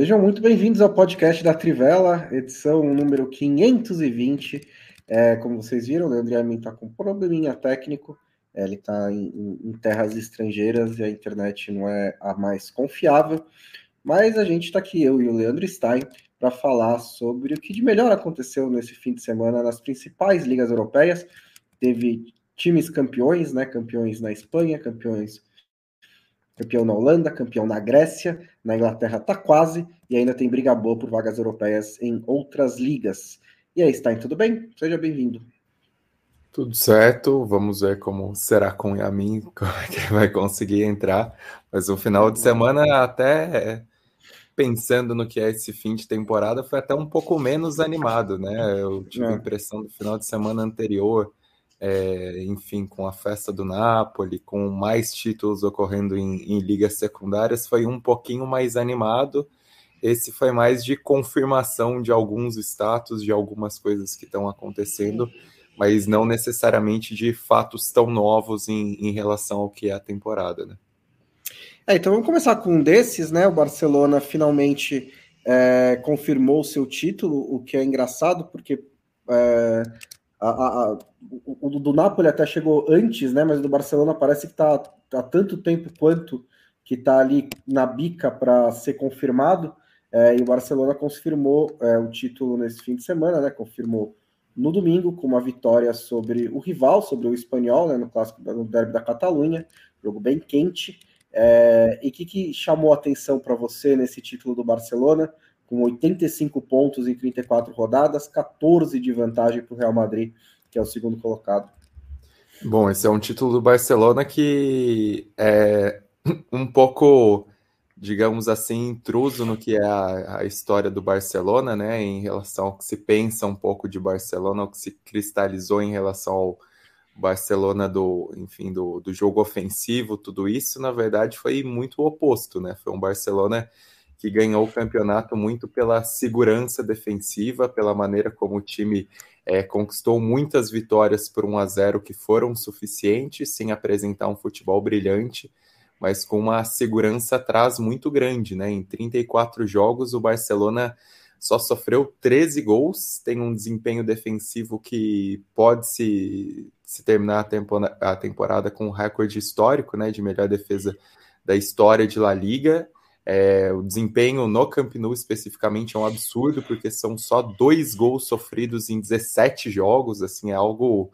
Sejam muito bem-vindos ao podcast da Trivela, edição número 520. É, como vocês viram, o Leandro Yamin está com um probleminha técnico, é, ele está em, em, terras estrangeiras e a internet não é a mais confiável, mas a gente está aqui, eu e o Leandro Stein, para falar sobre o que de melhor aconteceu nesse fim de semana nas principais ligas europeias. Teve times campeões, né? Campeões na Espanha, campeões campeão na Holanda, campeão na Grécia, na Inglaterra tá quase, e ainda tem briga boa por vagas europeias em outras ligas. E aí, Stein, tudo bem? Seja bem-vindo. Tudo certo, vamos ver como será com o Yamin, como é que vai conseguir entrar. Mas o final de semana, até pensando no que é esse fim de temporada, foi até um pouco menos animado, né? Eu tive é. a impressão do final de semana anterior é, enfim, com a festa do Napoli, com mais títulos ocorrendo em, em, ligas secundárias, foi um pouquinho mais animado. Esse foi mais de confirmação de alguns status, de algumas coisas que estão acontecendo, mas não necessariamente de fatos tão novos em, em relação ao que é a temporada, né? É, então vamos começar com um desses, né? O Barcelona finalmente é, confirmou seu título, o que é engraçado, porque é, a, a, o, do Napoli até chegou antes, né? Mas o do Barcelona parece que está há tanto tempo quanto que está ali na bica para ser confirmado. É, e o Barcelona confirmou é, o título nesse fim de semana, né? Confirmou no domingo com uma vitória sobre o rival, sobre o espanhol, né? No clássico no derby da Catalunha, jogo bem quente. É, e o que, que chamou a atenção para você nesse título do Barcelona? Com 85 pontos em 34 rodadas, 14 de vantagem para o Real Madrid, que é o segundo colocado. Bom, esse é um título do Barcelona que é um pouco, digamos assim, intruso no que é a, a, história do Barcelona, né? Em relação ao que se pensa um pouco de Barcelona, o que se cristalizou em relação ao Barcelona do, enfim, do, do jogo ofensivo, tudo isso, na verdade, foi muito o oposto, né? Foi um Barcelona que ganhou o campeonato muito pela segurança defensiva, pela maneira como o time é, conquistou muitas vitórias por 1 a 0 que foram suficientes, sem apresentar um futebol brilhante, mas com uma segurança atrás muito grande, né? Em 34 jogos, o Barcelona só sofreu 13 gols, tem um desempenho defensivo que pode se, se terminar a, temporada, a temporada com um recorde histórico, né? De melhor defesa da história de La Liga é, o desempenho no Camp Nou especificamente é um absurdo, porque são só dois gols sofridos em 17 jogos, assim, é algo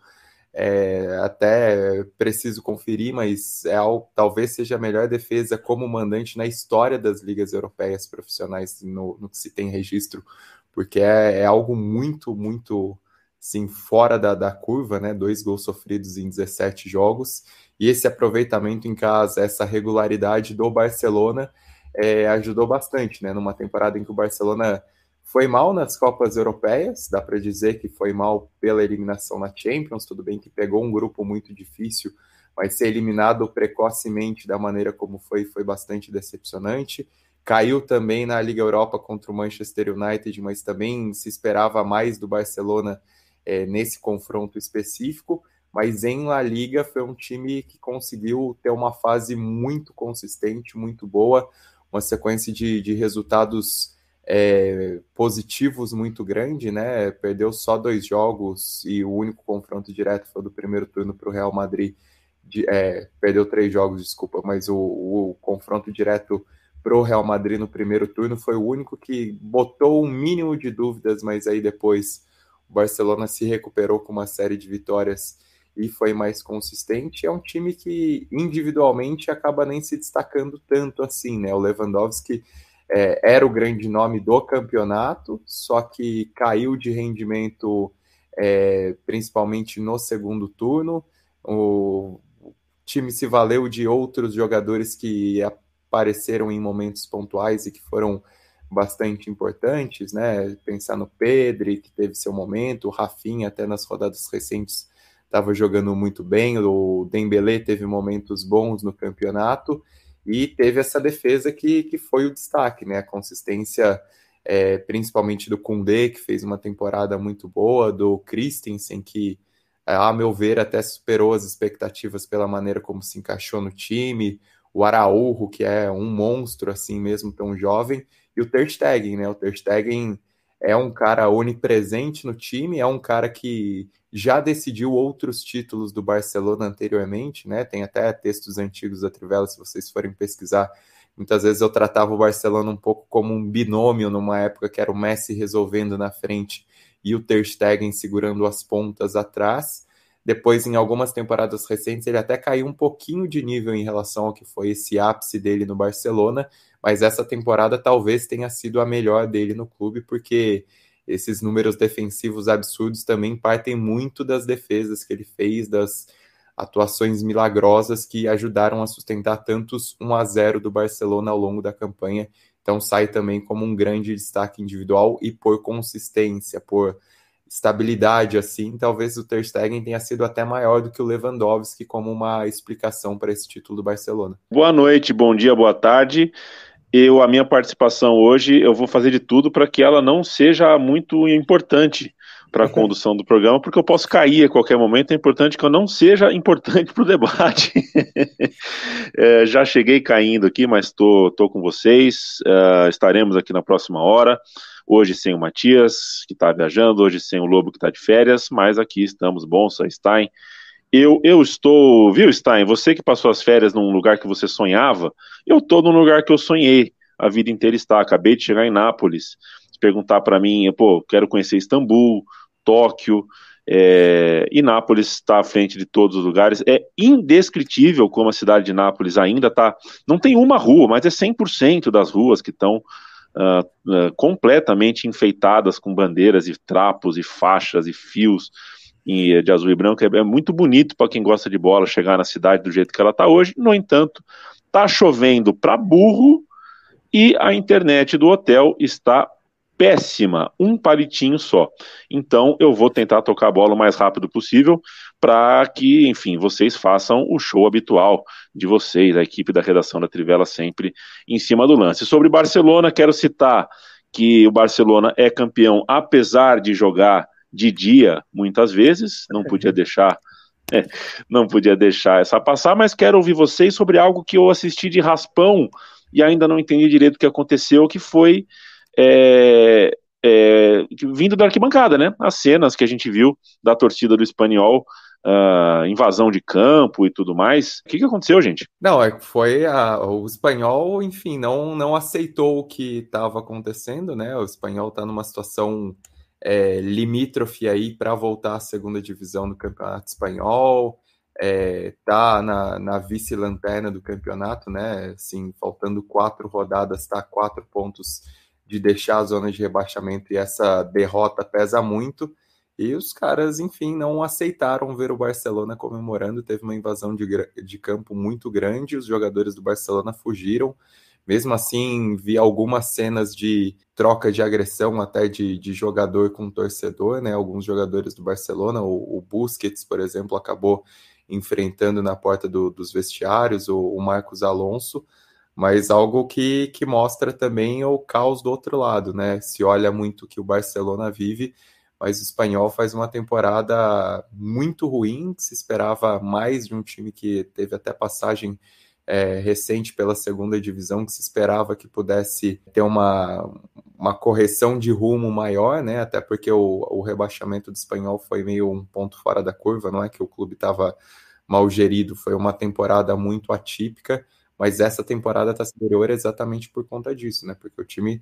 é, até preciso conferir, mas é algo, talvez seja a melhor defesa como mandante na história das ligas europeias profissionais, no, no que se tem registro, porque é, é algo muito, muito sim, fora da, da curva, né? Dois gols sofridos em 17 jogos, e esse aproveitamento em casa, essa regularidade do Barcelona é, ajudou bastante, né? Numa temporada em que o Barcelona foi mal nas Copas Europeias, dá para dizer que foi mal pela eliminação na Champions, tudo bem que pegou um grupo muito difícil, mas ser eliminado precocemente da maneira como foi, foi bastante decepcionante. Caiu também na Liga Europa contra o Manchester United, mas também se esperava mais do Barcelona é, nesse confronto específico. Mas em La Liga foi um time que conseguiu ter uma fase muito consistente, muito boa uma sequência de, de resultados é, positivos muito grande, né? Perdeu só dois jogos e o único confronto direto foi do primeiro turno para o Real Madrid. De, é, perdeu três jogos, desculpa, mas o, o confronto direto para o Real Madrid no primeiro turno foi o único que botou um mínimo de dúvidas, mas aí depois o Barcelona se recuperou com uma série de vitórias e foi mais consistente. É um time que individualmente acaba nem se destacando tanto assim, né? O Lewandowski é, era o grande nome do campeonato, só que caiu de rendimento é, principalmente no segundo turno. O time se valeu de outros jogadores que apareceram em momentos pontuais e que foram bastante importantes, né? Pensar no Pedri, que teve seu momento, o Rafinha até nas rodadas recentes estava jogando muito bem, o Dembélé teve momentos bons no campeonato e teve essa defesa que, que foi o destaque, né? A consistência, é, principalmente do Koundé, que fez uma temporada muito boa, do Christensen, que, a meu ver, até superou as expectativas pela maneira como se encaixou no time, o Araújo, que é um monstro assim mesmo, tão jovem, e o Ter Stegen, né? O Ter Stegen é um cara onipresente no time, é um cara que já decidiu outros títulos do Barcelona anteriormente, né? Tem até textos antigos da Trivela, se vocês forem pesquisar. Muitas vezes eu tratava o Barcelona um pouco como um binômio numa época que era o Messi resolvendo na frente e o Ter Stegen segurando as pontas atrás. Depois, em algumas temporadas recentes, ele até caiu um pouquinho de nível em relação ao que foi esse ápice dele no Barcelona, mas essa temporada talvez tenha sido a melhor dele no clube, porque esses números defensivos absurdos também partem muito das defesas que ele fez, das atuações milagrosas que ajudaram a sustentar tantos 1 a 0 do Barcelona ao longo da campanha. Então sai também como um grande destaque individual e por consistência, por estabilidade assim, talvez o Ter Stegen tenha sido até maior do que o Lewandowski como uma explicação para esse título do Barcelona. Boa noite, bom dia, boa tarde eu a minha participação hoje eu vou fazer de tudo para que ela não seja muito importante para a condução do programa, porque eu posso cair a qualquer momento. É importante que eu não seja importante para o debate. é, já cheguei caindo aqui, mas estou tô, tô com vocês. Uh, estaremos aqui na próxima hora. Hoje sem o Matias, que está viajando, hoje sem o Lobo, que está de férias, mas aqui estamos, Bonsa, Stein. Eu, eu estou, viu, Stein? Você que passou as férias num lugar que você sonhava, eu estou num lugar que eu sonhei a vida inteira está. Acabei de chegar em Nápoles. Perguntar para mim, pô, quero conhecer Istambul, Tóquio, é, e Nápoles está à frente de todos os lugares. É indescritível como a cidade de Nápoles ainda está. Não tem uma rua, mas é 100% das ruas que estão uh, uh, completamente enfeitadas com bandeiras e trapos e faixas e fios de azul e branco. É, é muito bonito para quem gosta de bola chegar na cidade do jeito que ela está hoje. No entanto, está chovendo para burro e a internet do hotel está péssima, um palitinho só. Então eu vou tentar tocar a bola o mais rápido possível para que, enfim, vocês façam o show habitual de vocês, a equipe da redação da Trivela sempre em cima do lance. Sobre Barcelona, quero citar que o Barcelona é campeão apesar de jogar de dia, muitas vezes, não podia deixar. É, não podia deixar essa passar, mas quero ouvir vocês sobre algo que eu assisti de raspão e ainda não entendi direito o que aconteceu, que foi é, é, vindo da arquibancada, né? As cenas que a gente viu da torcida do espanhol, uh, invasão de campo e tudo mais. O que, que aconteceu, gente? Não, é foi a, o espanhol, enfim, não, não aceitou o que estava acontecendo, né? O espanhol está numa situação é, limítrofe aí para voltar à segunda divisão do Campeonato Espanhol, é, tá na, na vice-lanterna do campeonato, né? Assim, faltando quatro rodadas, está quatro pontos de deixar a zona de rebaixamento e essa derrota pesa muito. E os caras, enfim, não aceitaram ver o Barcelona comemorando. Teve uma invasão de, de campo muito grande, os jogadores do Barcelona fugiram. Mesmo assim, vi algumas cenas de troca de agressão até de, de jogador com torcedor, né? Alguns jogadores do Barcelona, o, o Busquets, por exemplo, acabou enfrentando na porta do, dos vestiários, o, o, Marcos Alonso, mas algo que, que mostra também o caos do outro lado, né? Se olha muito que o Barcelona vive, mas o espanhol faz uma temporada muito ruim, se esperava mais de um time que teve até passagem é, recente pela segunda divisão, que se esperava que pudesse ter uma, uma correção de rumo maior, né? Até porque o, o rebaixamento do espanhol foi meio um ponto fora da curva, não é que o clube estava mal gerido, foi uma temporada muito atípica, mas essa temporada está superior exatamente por conta disso, né? Porque o time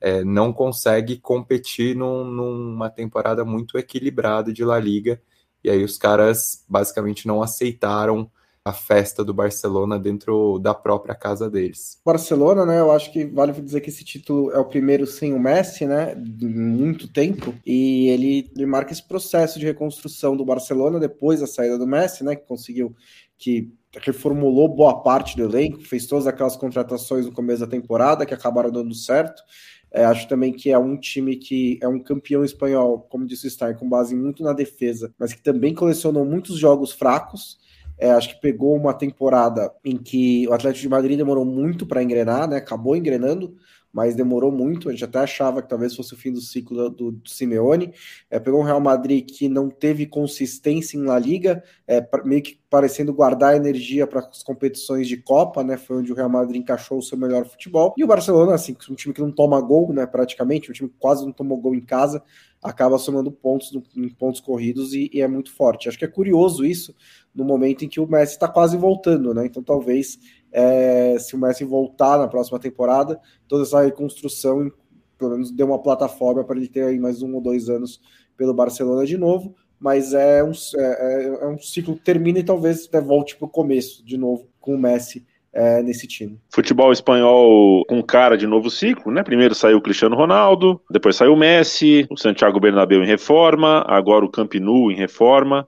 é, não consegue competir num, numa temporada muito equilibrada de La Liga, e aí os caras basicamente não aceitaram a festa do Barcelona dentro da própria casa deles. Barcelona, né? Eu acho que vale dizer que esse título é o primeiro sem o Messi, né? De muito tempo. E ele, ele marca esse processo de reconstrução do Barcelona depois da saída do Messi, né? Que conseguiu que reformulou boa parte do elenco, fez todas aquelas contratações no começo da temporada que acabaram dando certo. É, acho também que é um time que é um campeão espanhol, como disse o Stein, com base muito na defesa, mas que também colecionou muitos jogos fracos. É, acho que pegou uma temporada em que o Atlético de Madrid demorou muito para engrenar, né? Acabou engrenando, mas demorou muito. A gente até achava que talvez fosse o fim do ciclo do, do Simeone. É, pegou um Real Madrid que não teve consistência em La Liga, é, meio que parecendo guardar energia para as competições de Copa, né? Foi onde o Real Madrid encaixou o seu melhor futebol. E o Barcelona, assim, um time que não toma gol, né? Praticamente, um time que quase não tomou gol em casa, acaba somando pontos em pontos corridos e, e é muito forte. Acho que é curioso isso no momento em que o Messi está quase voltando, né? Então talvez é, se o Messi voltar na próxima temporada, toda essa reconstrução pelo menos dê uma plataforma para ele ter aí mais um ou dois anos pelo Barcelona de novo, mas é um, é, é, é um ciclo que termina e talvez até volte para o começo de novo com o Messi é, nesse time. Futebol espanhol com cara de novo ciclo, né? Primeiro saiu o Cristiano Ronaldo, depois saiu o Messi, o Santiago Bernabéu em reforma, agora o Camp Nou em reforma.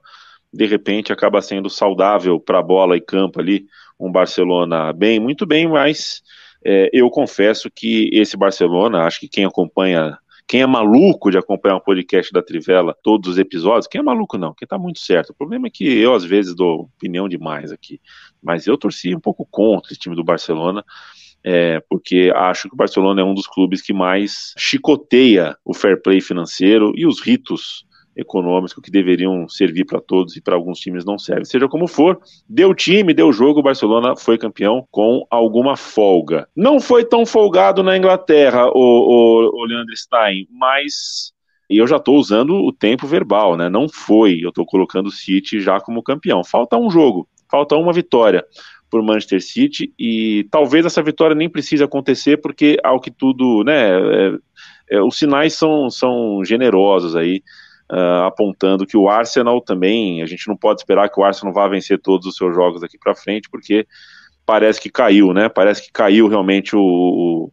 De repente acaba sendo saudável para bola e campo ali um Barcelona bem, muito bem, mas é, eu confesso que esse Barcelona, acho que quem acompanha, quem é maluco de acompanhar um podcast da Trivela, todos os episódios, quem é maluco não, quem tá muito certo. O problema é que eu às vezes dou opinião demais aqui, mas eu torci um pouco contra esse time do Barcelona. É, porque acho que o Barcelona é um dos clubes que mais chicoteia o fair play financeiro e os ritos econômico que deveriam servir para todos e para alguns times não servem. Seja como for, deu time, deu jogo, o Barcelona foi campeão com alguma folga. Não foi tão folgado na Inglaterra, o, o, o Leandro Stein, mas e eu já estou usando o tempo verbal, né? Não foi, eu estou colocando o City já como campeão. Falta um jogo, falta uma vitória por Manchester City e talvez essa vitória nem precise acontecer porque ao que tudo, né? É, é, os sinais são, são generosos aí uh, apontando que o Arsenal também, a gente não pode esperar que o Arsenal vá vencer todos os seus jogos daqui para frente, porque parece que caiu, né? Parece que caiu realmente o, o,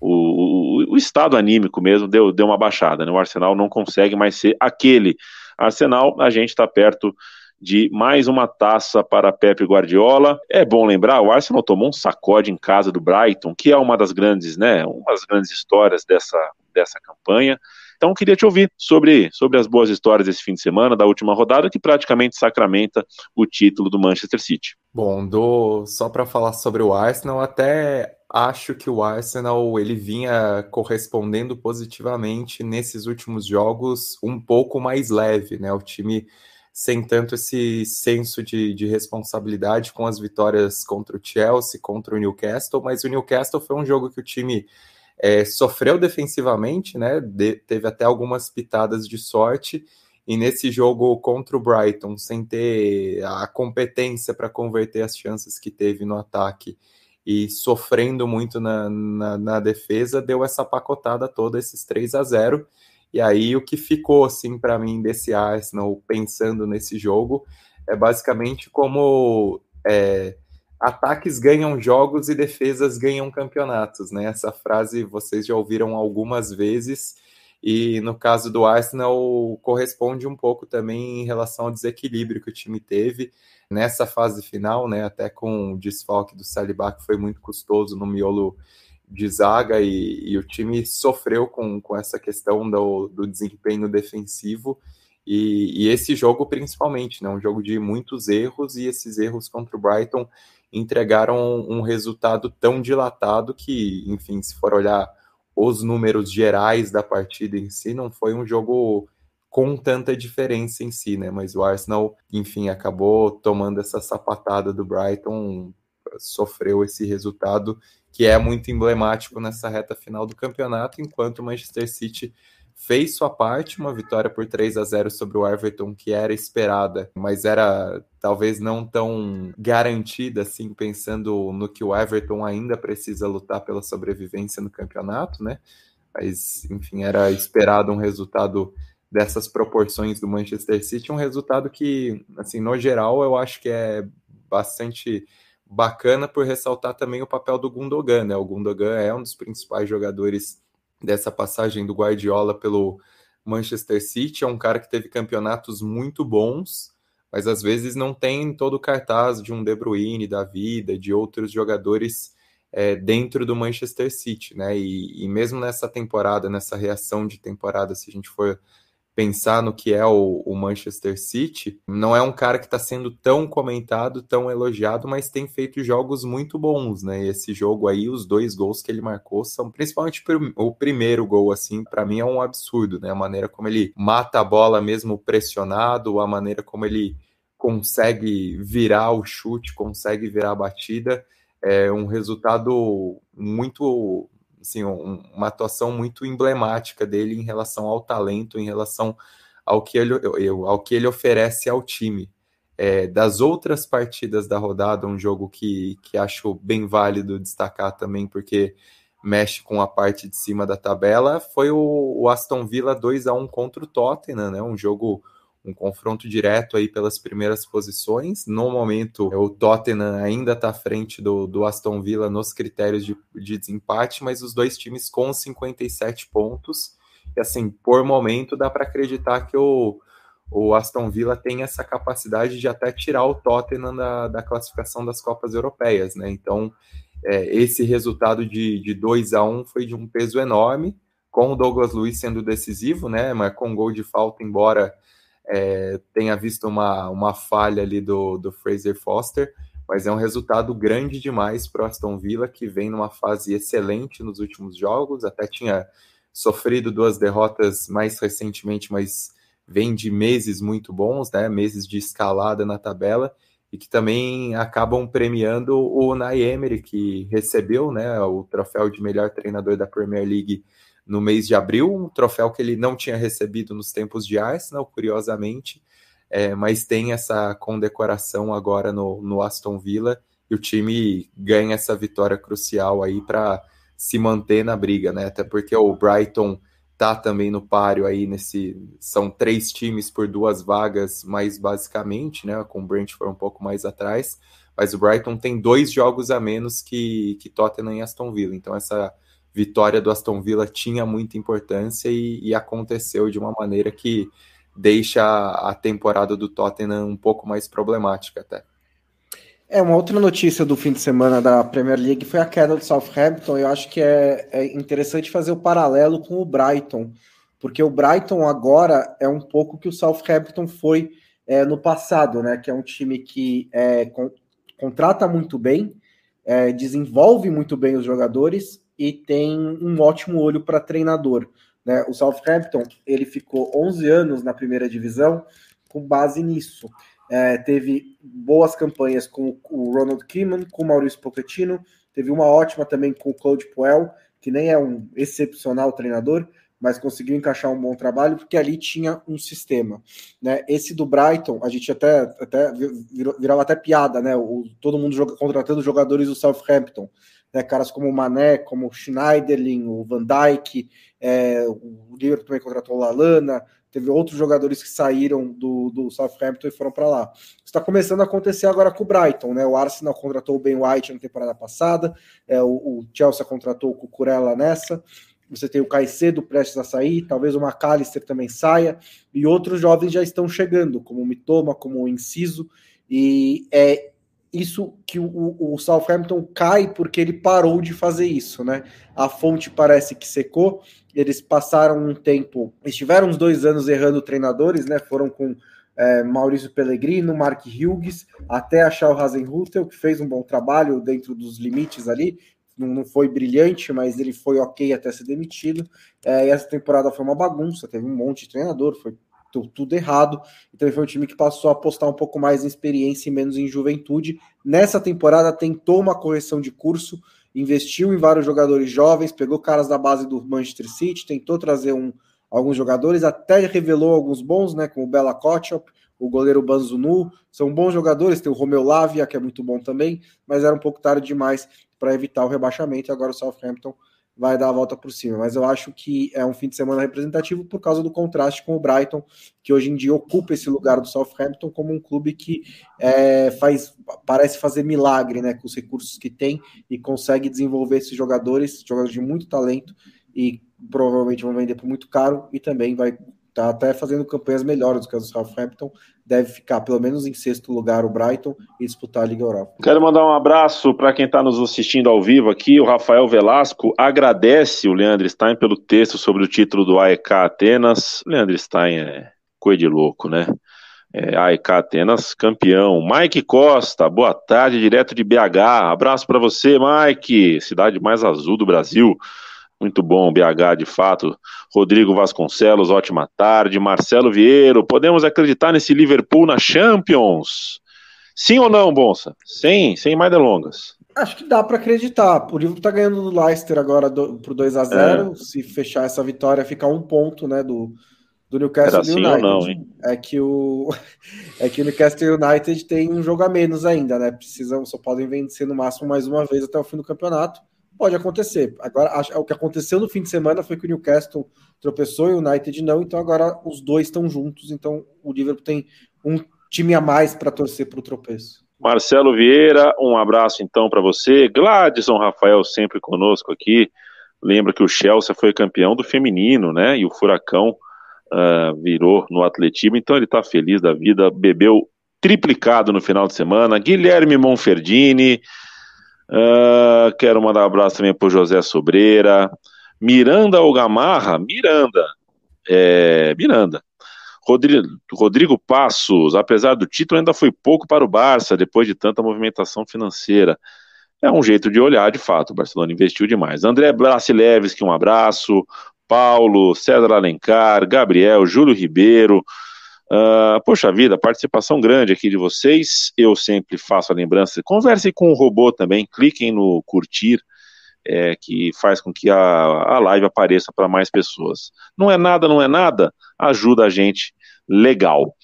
o, o estado anímico mesmo, deu, deu uma baixada, né? O Arsenal não consegue mais ser aquele Arsenal, a gente está perto de mais uma taça para Pepe Guardiola. É bom lembrar, o Arsenal tomou um sacode em casa do Brighton, que é uma das grandes, né, uma das grandes histórias dessa, dessa campanha. Então, queria te ouvir sobre, sobre as boas histórias desse fim de semana, da última rodada, que praticamente sacramenta o título do Manchester City. Bom, do, só para falar sobre o Arsenal, até acho que o Arsenal ele vinha correspondendo positivamente nesses últimos jogos um pouco mais leve, né? O time sem tanto esse senso de, de, responsabilidade com as vitórias contra o Chelsea, contra o Newcastle, mas o Newcastle foi um jogo que o time é, sofreu defensivamente, né? De, teve até algumas pitadas de sorte. E nesse jogo contra o Brighton, sem ter a competência para converter as chances que teve no ataque e sofrendo muito na, na, na, defesa, deu essa pacotada toda, esses 3 a 0 E aí o que ficou assim para mim desse Arsenal pensando nesse jogo é basicamente como é, ataques ganham jogos e defesas ganham campeonatos, né? Essa frase vocês já ouviram algumas vezes e no caso do Arsenal corresponde um pouco também em relação ao desequilíbrio que o time teve nessa fase final, né? Até com o desfalque do Saliba que foi muito custoso no miolo de zaga e, e o time sofreu com, com essa questão do, do desempenho defensivo e, e, esse jogo principalmente, né? Um jogo de muitos erros e esses erros contra o Brighton entregaram um resultado tão dilatado que, enfim, se for olhar os números gerais da partida em si, não foi um jogo com tanta diferença em si, né? Mas o Arsenal, enfim, acabou tomando essa sapatada do Brighton, sofreu esse resultado que é muito emblemático nessa reta final do campeonato, enquanto o Manchester City fez sua parte, uma vitória por 3 a 0 sobre o Everton que era esperada, mas era talvez não tão garantida assim, pensando no que o Everton ainda precisa lutar pela sobrevivência no campeonato, né? Mas, enfim, era esperado um resultado dessas proporções do Manchester City, um resultado que, assim, no geral, eu acho que é bastante bacana por ressaltar também o papel do Gundogan, né? O Gundogan é um dos principais jogadores dessa passagem do Guardiola pelo Manchester City, é um cara que teve campeonatos muito bons, mas às vezes não tem todo o cartaz de um De Bruyne da vida, de outros jogadores é, dentro do Manchester City, né? E, e mesmo nessa temporada, nessa reação de temporada, se a gente for pensar no que é o, o Manchester City, não é um cara que está sendo tão comentado, tão elogiado, mas tem feito jogos muito bons, né? E esse jogo aí, os dois gols que ele marcou são principalmente o primeiro gol, assim, para mim é um absurdo, né? A maneira como ele mata a bola mesmo pressionado, a maneira como ele consegue virar o chute, consegue virar a batida, é um resultado muito assim, um, uma atuação muito emblemática dele em relação ao talento, em relação ao que ele, ao que ele oferece ao time. É, das outras partidas da rodada, um jogo que, que acho bem válido destacar também, porque mexe com a parte de cima da tabela, foi o, o Aston Villa 2 a 1 contra o Tottenham, né? Um jogo um confronto direto aí pelas primeiras posições. No momento, o Tottenham ainda está à frente do, do Aston Villa nos critérios de, de desempate, mas os dois times com 57 pontos. E assim, por momento, dá para acreditar que o, o Aston Villa tem essa capacidade de até tirar o Tottenham da, da classificação das Copas Europeias, né? Então, é, esse resultado de, de 2 a 1 foi de um peso enorme, com o Douglas Luiz sendo decisivo, né? Mas com gol de falta, embora é, tenha visto uma, uma falha ali do, do Fraser Foster, mas é um resultado grande demais para o Aston Villa, que vem numa fase excelente nos últimos jogos, até tinha sofrido duas derrotas mais recentemente, mas vem de meses muito bons, né? meses de escalada na tabela, e que também acabam premiando o Unai Emery, que recebeu né, o troféu de melhor treinador da Premier League no mês de abril, um troféu que ele não tinha recebido nos tempos de Arsenal, curiosamente, é, mas tem essa condecoração agora no, no Aston Villa e o time ganha essa vitória crucial aí para se manter na briga, né? Até porque o Brighton tá também no páreo aí nesse são três times por duas vagas, mais basicamente, né? Com o Brentford um pouco mais atrás, mas o Brighton tem dois jogos a menos que que Tottenham e Aston Villa. Então essa vitória do Aston Villa tinha muita importância e, e aconteceu de uma maneira que deixa a temporada do Tottenham um pouco mais problemática até. É, uma outra notícia do fim de semana da Premier League foi a queda do Southampton. Eu acho que é, é interessante fazer o paralelo com o Brighton, porque o Brighton agora é um pouco que o Southampton foi é, no passado, né? Que é um time que é, con contrata muito bem, é, desenvolve muito bem os jogadores e tem um ótimo olho para treinador. Né? O Southampton ele ficou 11 anos na primeira divisão com base nisso. É, teve boas campanhas com o Ronald Koeman, com o Maurício Pochettino, teve uma ótima também com o Claude Puel, que nem é um excepcional treinador, mas conseguiu encaixar um bom trabalho porque ali tinha um sistema. Né? Esse do Brighton, a gente até, até virou, virava até piada, né? O, todo mundo joga, contratando jogadores do Southampton né, caras como o Mané, como o Schneiderlin, o Van Dijk, é, o Liverpool também contratou o Lalana, teve outros jogadores que saíram do, do Southampton e foram para lá. Está começando a acontecer agora com o Brighton, né? O Arsenal contratou o Ben White na temporada passada, é, o, o Chelsea contratou o Cucurella nessa. Você tem o Caicedo prestes a sair, talvez o McAllister também saia, e outros jovens já estão chegando, como o Mitoma, como o Inciso, e é isso que o, o Southampton cai porque ele parou de fazer isso, né? A fonte parece que secou. Eles passaram um tempo, estiveram uns dois anos errando treinadores, né? Foram com é, Maurício Pellegrino, Mark Hughes, até achar o Hasenhutel, que fez um bom trabalho dentro dos limites ali. Não, não foi brilhante, mas ele foi ok até ser demitido. É, e essa temporada foi uma bagunça, teve um monte de treinador, foi tudo, tudo errado. Então foi um time que passou a apostar um pouco mais em experiência e menos em juventude. Nessa temporada tentou uma correção de curso, investiu em vários jogadores jovens, pegou caras da base do Manchester City, tentou trazer um, alguns jogadores, até revelou alguns bons, né, como o Bela Kotchop, o goleiro Banzunu, são bons jogadores, tem o Romeu Lavia, que é muito bom também, mas era um pouco tarde demais para evitar o rebaixamento, e agora o Southampton vai dar a volta por cima. Mas eu acho que é um fim de semana representativo por causa do contraste com o Brighton, que hoje em dia ocupa esse lugar do Southampton como um clube que é, faz parece fazer milagre né, com os recursos que tem e consegue desenvolver esses jogadores, jogadores de muito talento, e provavelmente vão vender por muito caro e também vai tá até fazendo campanhas melhores do que as do Southampton, deve ficar pelo menos em sexto lugar o Brighton e disputar a Liga Europa. Quero mandar um abraço para quem está nos assistindo ao vivo aqui, o Rafael Velasco agradece o Leandro Stein pelo texto sobre o título do AEK Atenas. Leandro Stein é coisa de louco, né? É, AEK Atenas campeão. Mike Costa, boa tarde, direto de BH. Abraço para você, Mike, cidade mais azul do Brasil. Muito bom, BH, de fato. Rodrigo Vasconcelos, ótima tarde. Marcelo Vieiro, podemos acreditar nesse Liverpool na Champions? Sim ou não, Bonsa? Sem, sem mais delongas. Acho que dá para acreditar. O Liverpool tá ganhando do Leicester agora do, por 2 a 0 é. Se fechar essa vitória, fica um ponto né, do, do Newcastle Era United. Não, hein? É que o é que o Newcastle United tem um jogo a menos ainda, né? Precisam, só podem vencer no máximo mais uma vez até o fim do campeonato. Pode acontecer. Agora, o que aconteceu no fim de semana foi que o Newcastle tropeçou e o United não, então agora os dois estão juntos, então o Liverpool tem um time a mais para torcer para o tropeço. Marcelo Vieira, um abraço então para você. Gladson Rafael sempre conosco aqui. Lembra que o Chelsea foi campeão do feminino, né? E o Furacão uh, virou no atletismo, então ele está feliz da vida, bebeu triplicado no final de semana. Guilherme Monferdini, Uh, quero mandar um abraço também para José Sobreira. Miranda ou Gamarra? Miranda. É, Miranda. Rodrigo, Rodrigo Passos, apesar do título, ainda foi pouco para o Barça depois de tanta movimentação financeira. É um jeito de olhar, de fato. O Barcelona investiu demais. André Brasileves, que um abraço. Paulo, César Alencar, Gabriel, Júlio Ribeiro, Uh, poxa vida, participação grande aqui de vocês. Eu sempre faço a lembrança. Conversem com o robô também, cliquem no curtir, é, que faz com que a, a live apareça para mais pessoas. Não é nada, não é nada, ajuda a gente legal.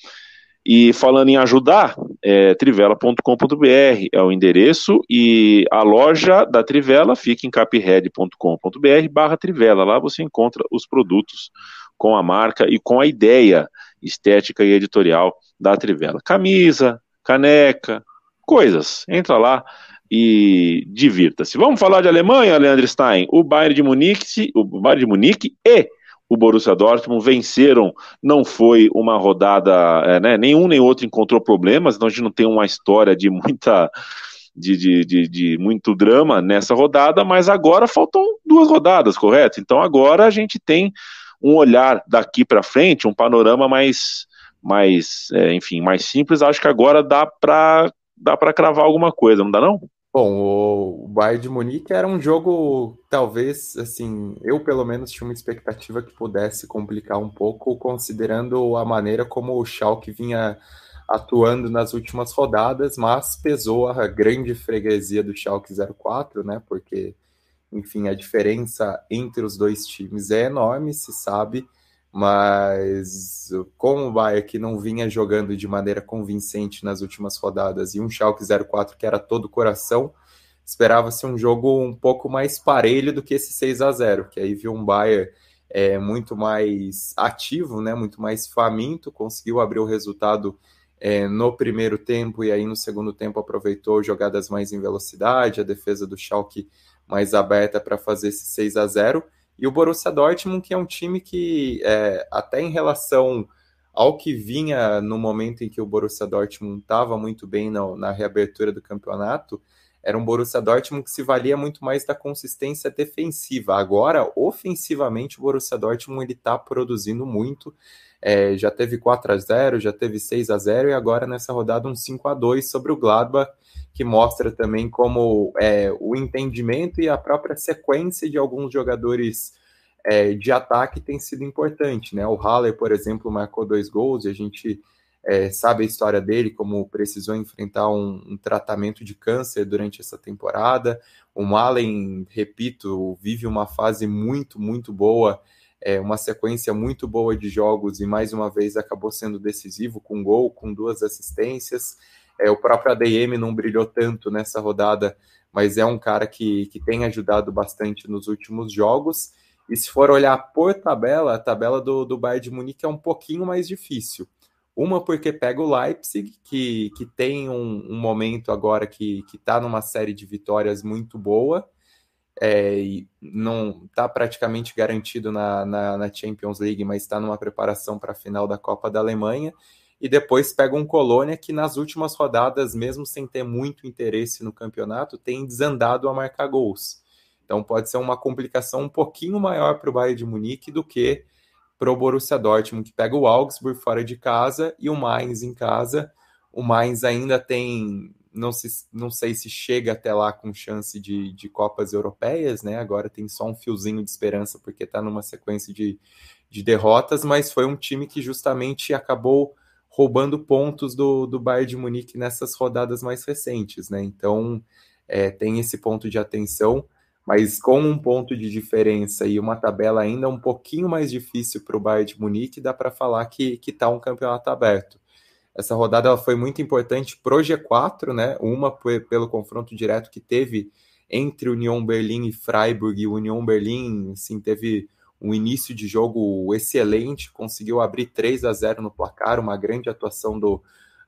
E falando em ajudar, é, trivela.com.br é o endereço e a loja da Trivela fica em capred.com.br barra Trivela. Lá você encontra os produtos com a marca e com a ideia estética e editorial da Trivela. Camisa, caneca, coisas. Entra lá e divirta-se. Vamos falar de Alemanha, Leandro Stein. O Bayern de Munique, o Bayern de Munique e o Borussia Dortmund venceram. Não foi uma rodada, é, né, nenhum nem outro encontrou problemas. Então a gente não tem uma história de muita de, de, de, de, muito drama nessa rodada, mas agora faltam duas rodadas, correto? Então agora a gente tem um olhar daqui para frente, um panorama mais, mais é, enfim, mais simples, acho que agora dá para dá para cravar alguma coisa, não dá não? Bom, o Bayern de Munique era um jogo, talvez, assim, eu pelo menos tinha uma expectativa que pudesse complicar um pouco, considerando a maneira como o Schalke vinha atuando nas últimas rodadas, mas pesou a grande freguesia do Schalke 04, né, porque enfim, a diferença entre os dois times é enorme, se sabe, mas como o Bayern que não vinha jogando de maneira convincente nas últimas rodadas e um Schalke 04 que era todo coração, esperava-se um jogo um pouco mais parelho do que esse 6 a 0 que aí viu um Bayern é, muito mais ativo, né, muito mais faminto, conseguiu abrir o resultado é, no primeiro tempo e aí no segundo tempo aproveitou jogadas mais em velocidade, a defesa do Schalke mais aberta para fazer esse 6 a 0 e o Borussia Dortmund, que é um time que, é, até em relação ao que vinha no momento em que o Borussia Dortmund estava muito bem na, na, reabertura do campeonato, era um Borussia Dortmund que se valia muito mais da consistência defensiva. Agora, ofensivamente, o Borussia Dortmund ele está produzindo muito. É, já teve 4 a 0 já teve 6 a 0 e agora nessa rodada um 5 a 2 sobre o Gladbach que mostra também como é, o entendimento e a própria sequência de alguns jogadores é, de ataque tem sido importante. Né? O Haller, por exemplo, marcou dois gols e a gente é, sabe a história dele, como precisou enfrentar um, um, tratamento de câncer durante essa temporada. O Malen, repito, vive uma fase muito, muito boa, é, uma sequência muito boa de jogos e mais uma vez acabou sendo decisivo com gol, com duas assistências. É, o próprio ADM não brilhou tanto nessa rodada, mas é um cara que, que tem ajudado bastante nos últimos jogos. E se for olhar por tabela, a tabela do, do Bayern de Munique é um pouquinho mais difícil. Uma porque pega o Leipzig, que, que tem um, um momento agora que está numa série de vitórias muito boa, é, não está praticamente garantido na, na, na, Champions League, mas está numa preparação para a final da Copa da Alemanha. E depois pega um Colônia que nas últimas rodadas, mesmo sem ter muito interesse no campeonato, tem desandado a marcar gols. Então pode ser uma complicação um pouquinho maior para o Bayern de Munique do que para o Borussia Dortmund, que pega o Augsburg fora de casa e o Mainz em casa. O Mainz ainda tem, não, se, não sei se chega até lá com chance de, de Copas Europeias, né? Agora tem só um fiozinho de esperança porque está numa sequência de, de derrotas, mas foi um time que justamente acabou roubando pontos do, do Bayern de Munique nessas rodadas mais recentes, né? Então é, tem esse ponto de atenção mas com um ponto de diferença e uma tabela ainda um pouquinho mais difícil para o Bayern de Munique, dá para falar que está um campeonato aberto. Essa rodada ela foi muito importante para o G4, né? Uma pelo confronto direto que teve entre União Berlim e Freiburg, e União Berlim assim, teve um início de jogo excelente, conseguiu abrir 3 a 0 no placar, uma grande atuação do,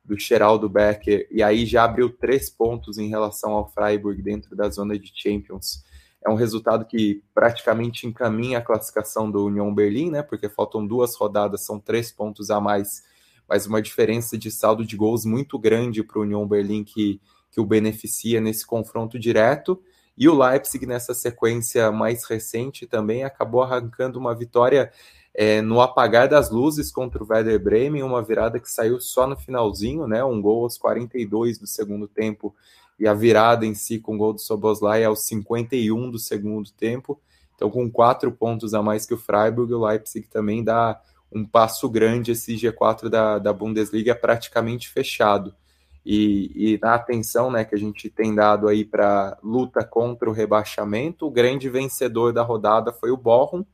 do Geraldo Becker, e aí já abriu três pontos em relação ao Freiburg dentro da zona de Champions é um resultado que praticamente encaminha a classificação do União Berlim, né? Porque faltam duas rodadas, são três pontos a mais, mas uma diferença de saldo de gols muito grande para o União Berlim que, que o beneficia nesse confronto direto. E o Leipzig, nessa sequência mais recente, também acabou arrancando uma vitória é, no apagar das luzes contra o Werder Bremen, uma virada que saiu só no finalzinho, né? Um gol aos 42 do segundo tempo e a virada em si com o gol do Soboslai aos 51 do segundo tempo. Então, com quatro pontos a mais que o Freiburg, o Leipzig também dá um passo grande. Esse G4 da, da Bundesliga praticamente fechado. E, e na atenção né, que a gente tem dado aí para luta contra o rebaixamento, o grande vencedor da rodada foi o Bochum,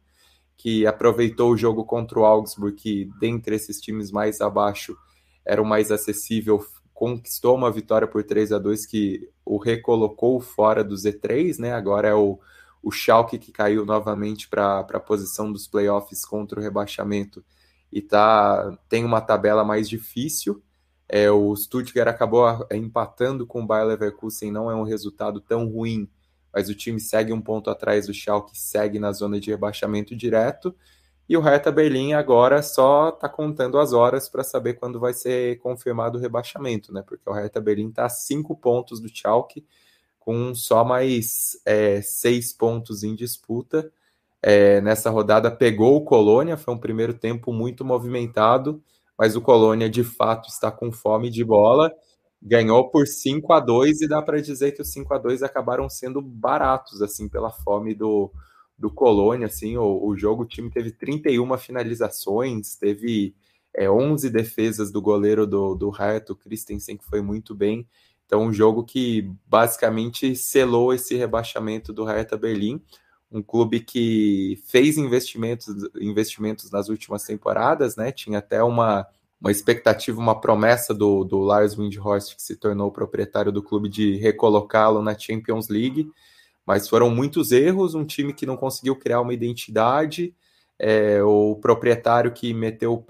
que aproveitou o jogo contra o Augsburg, que dentre esses times mais abaixo era o mais acessível, conquistou uma vitória por 3 a 2 que o recolocou fora do Z3, né? Agora é o, o Schalke que caiu novamente para a posição dos playoffs contra o rebaixamento e tá, tem uma tabela mais difícil. É, o Stuttgart acabou empatando com o Bayer Leverkusen, não é um resultado tão ruim, mas o time segue um ponto atrás do Schalke, segue na zona de rebaixamento direto. E o Hertha Berlim agora só está contando as horas para saber quando vai ser confirmado o rebaixamento, né? Porque o Hertha Berlim está a cinco pontos do Schalke, com só mais é, seis pontos em disputa. É, nessa rodada pegou o Colônia, foi um primeiro tempo muito movimentado, mas o Colônia de fato está com fome de bola. Ganhou por 5 a 2 e dá para dizer que os 5 a 2 acabaram sendo baratos assim pela fome do, do Colônia, assim, o, o jogo, o time teve 31 finalizações, teve é, 11 defesas do goleiro do, do Hertha, o Christensen, que foi muito bem. Então, um jogo que basicamente selou esse rebaixamento do Hertha Berlim, um clube que fez investimentos, investimentos nas últimas temporadas, né? Tinha até uma, uma expectativa, uma promessa do, do Lars Windhorst, que se tornou proprietário do clube, de recolocá-lo na Champions League mas foram muitos erros, um time que não conseguiu criar uma identidade, é, o proprietário que meteu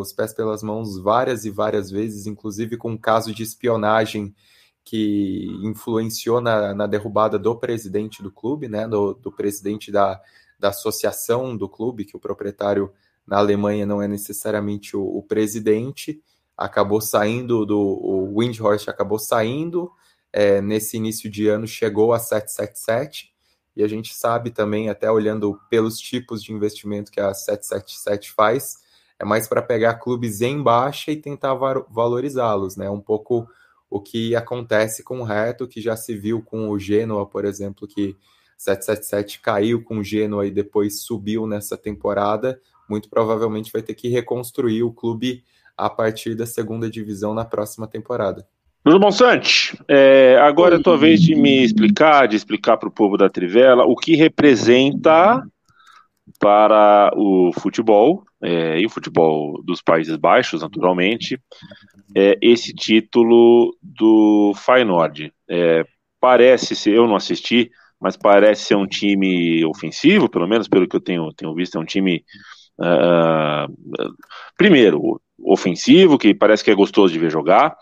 os pés pelas mãos várias e várias vezes, inclusive com um caso de espionagem que influenciou na, na derrubada do presidente do clube, né, do, do presidente da, da associação do clube, que o proprietário na Alemanha não é necessariamente o, o presidente, acabou saindo do o Windhorst acabou saindo, é, nesse início de ano chegou a 777 e a gente sabe também, até olhando pelos tipos de investimento que a 777 faz, é mais para pegar clubes em baixa e tentar valorizá-los, né? Um pouco o que acontece com o Reto, que já se viu com o Genoa, por exemplo, que 777 caiu com o Genoa e depois subiu nessa temporada, muito provavelmente vai ter que reconstruir o clube a partir da segunda divisão na próxima temporada. Bruno Monsante, é, agora é a tua vez de me explicar, de explicar para o povo da Trivela o que representa para o futebol, é, e o futebol dos Países Baixos, naturalmente, é, esse título do Feyenoord. É, parece ser, eu não assisti, mas parece ser um time ofensivo, pelo menos pelo que eu tenho, tenho visto, é um time, uh, primeiro, ofensivo, que parece que é gostoso de ver jogar,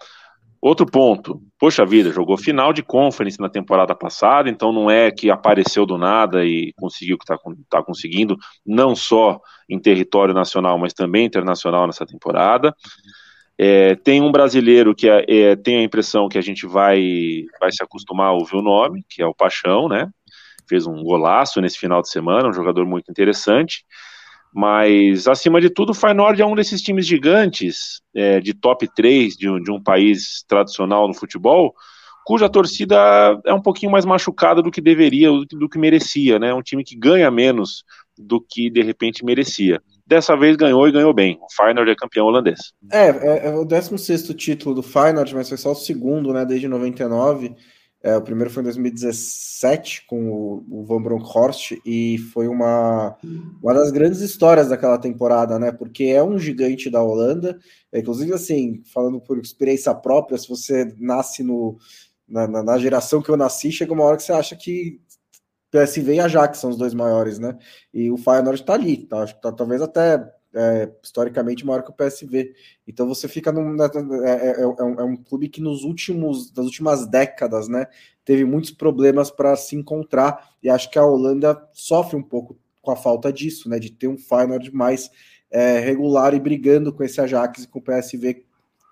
Outro ponto, poxa vida, jogou final de conference na temporada passada, então não é que apareceu do nada e conseguiu o que está tá conseguindo, não só em território nacional, mas também internacional nessa temporada. É, tem um brasileiro que é, é, tem a impressão que a gente vai, vai se acostumar a ouvir o nome, que é o Paixão, né? Fez um golaço nesse final de semana, um jogador muito interessante. Mas, acima de tudo, o Feyenoord é um desses times gigantes é, de top 3 de um, de um país tradicional no futebol, cuja torcida é um pouquinho mais machucada do que deveria, do que, do que merecia, né? Um time que ganha menos do que de repente merecia. Dessa vez ganhou e ganhou bem. O Feyenoord é campeão holandês. É, é, é o 16 título do Feyenoord, mas foi só o segundo, né, desde 99. É, o primeiro foi em 2017 com o, o, Van Bronckhorst e foi uma, uma das grandes histórias daquela temporada, né? Porque é um gigante da Holanda. É, inclusive, assim, falando por experiência própria, se você nasce no, na, na, na, geração que eu nasci, chega uma hora que você acha que PSV e Ajax são os dois maiores, né? E o Feyenoord está ali, tá? tá? Talvez até é, historicamente maior que o PSV. Então você fica num. Né, é, é, é, um, é, um, clube que nos últimos, das últimas décadas, né, teve muitos problemas para se encontrar, e acho que a Holanda sofre um pouco com a falta disso, né? De ter um Feyenoord mais é, regular e brigando com esse Ajax e com o PSV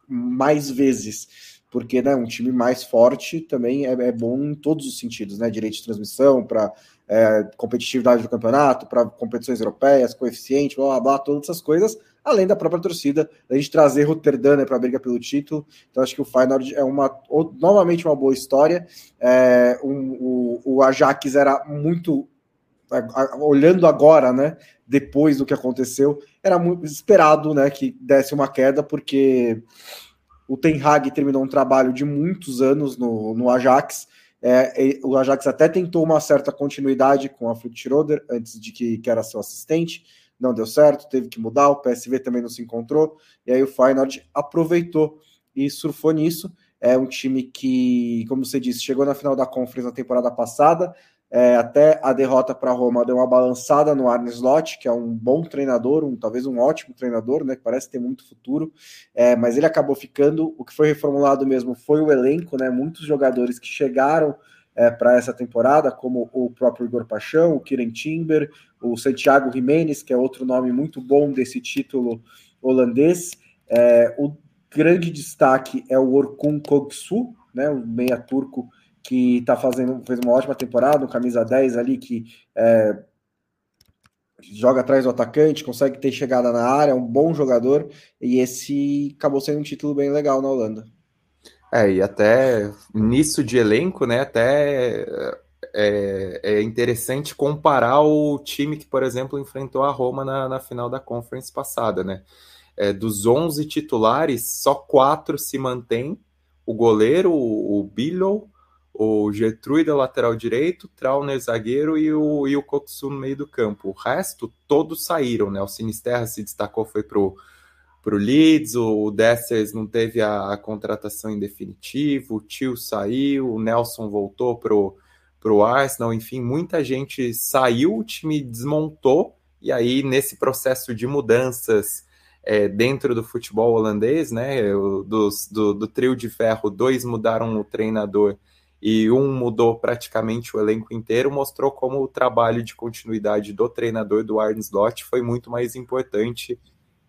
mais vezes porque né, um time mais forte também é, é, bom em todos os sentidos, né? Direito de transmissão, para é, competitividade do campeonato, para competições europeias, coeficiente, blá, blá blá, todas essas coisas, além da própria torcida, a gente trazer Rotterdam né, para a briga pelo título. Então acho que o Feyenoord é uma novamente uma boa história. É, um, o, o Ajax era muito olhando agora, né, depois do que aconteceu, era muito esperado, né, que desse uma queda, porque o Ten Hag terminou um trabalho de muitos anos no, no Ajax. É, o Ajax até tentou uma certa continuidade com a Fritz Schroeder antes de que, que era seu assistente, não deu certo, teve que mudar. O PSV também não se encontrou, e aí o Feyenoord aproveitou e surfou nisso. É um time que, como você disse, chegou na final da Conference na temporada passada, é, até a derrota para Roma deu uma balançada no Arne Slot, que é um bom treinador, um, talvez um ótimo treinador, né? Que parece ter muito futuro, é, mas ele acabou ficando. O que foi reformulado mesmo foi o elenco, né? Muitos jogadores que chegaram é, para essa temporada, como o próprio Igor Paixão, o Kiren Timber, o Santiago Jimenez, que é outro nome muito bom desse título holandês. É, o grande destaque é o Orkun Kogsu, né? O meia turco que está fazendo, fez uma ótima temporada, um camisa 10 ali que é, joga atrás do atacante, consegue ter chegada na área, é um bom jogador, e esse acabou sendo um título bem legal na Holanda. É, e até nisso de elenco, né, até é, é, interessante comparar o time que, por exemplo, enfrentou a Roma na, na final da Conference passada, né? É, dos 11 titulares, só quatro se mantêm, o goleiro, o, o Billow, o Gertruida lateral direito, Trauner zagueiro e o, e o Koksu no meio do campo. O resto, todos saíram, né? O Sinisterra se destacou, foi pro, pro Leeds, o Dessers não teve a, a contratação em definitivo, o Tio saiu, o Nelson voltou pro, pro Arsenal, enfim, muita gente saiu, o time desmontou, e aí nesse processo de mudanças é, dentro do futebol holandês, né, do, do trio de ferro, dois mudaram o treinador e um mudou praticamente o elenco inteiro, mostrou como o trabalho de continuidade do treinador do Arne Slot foi muito mais importante.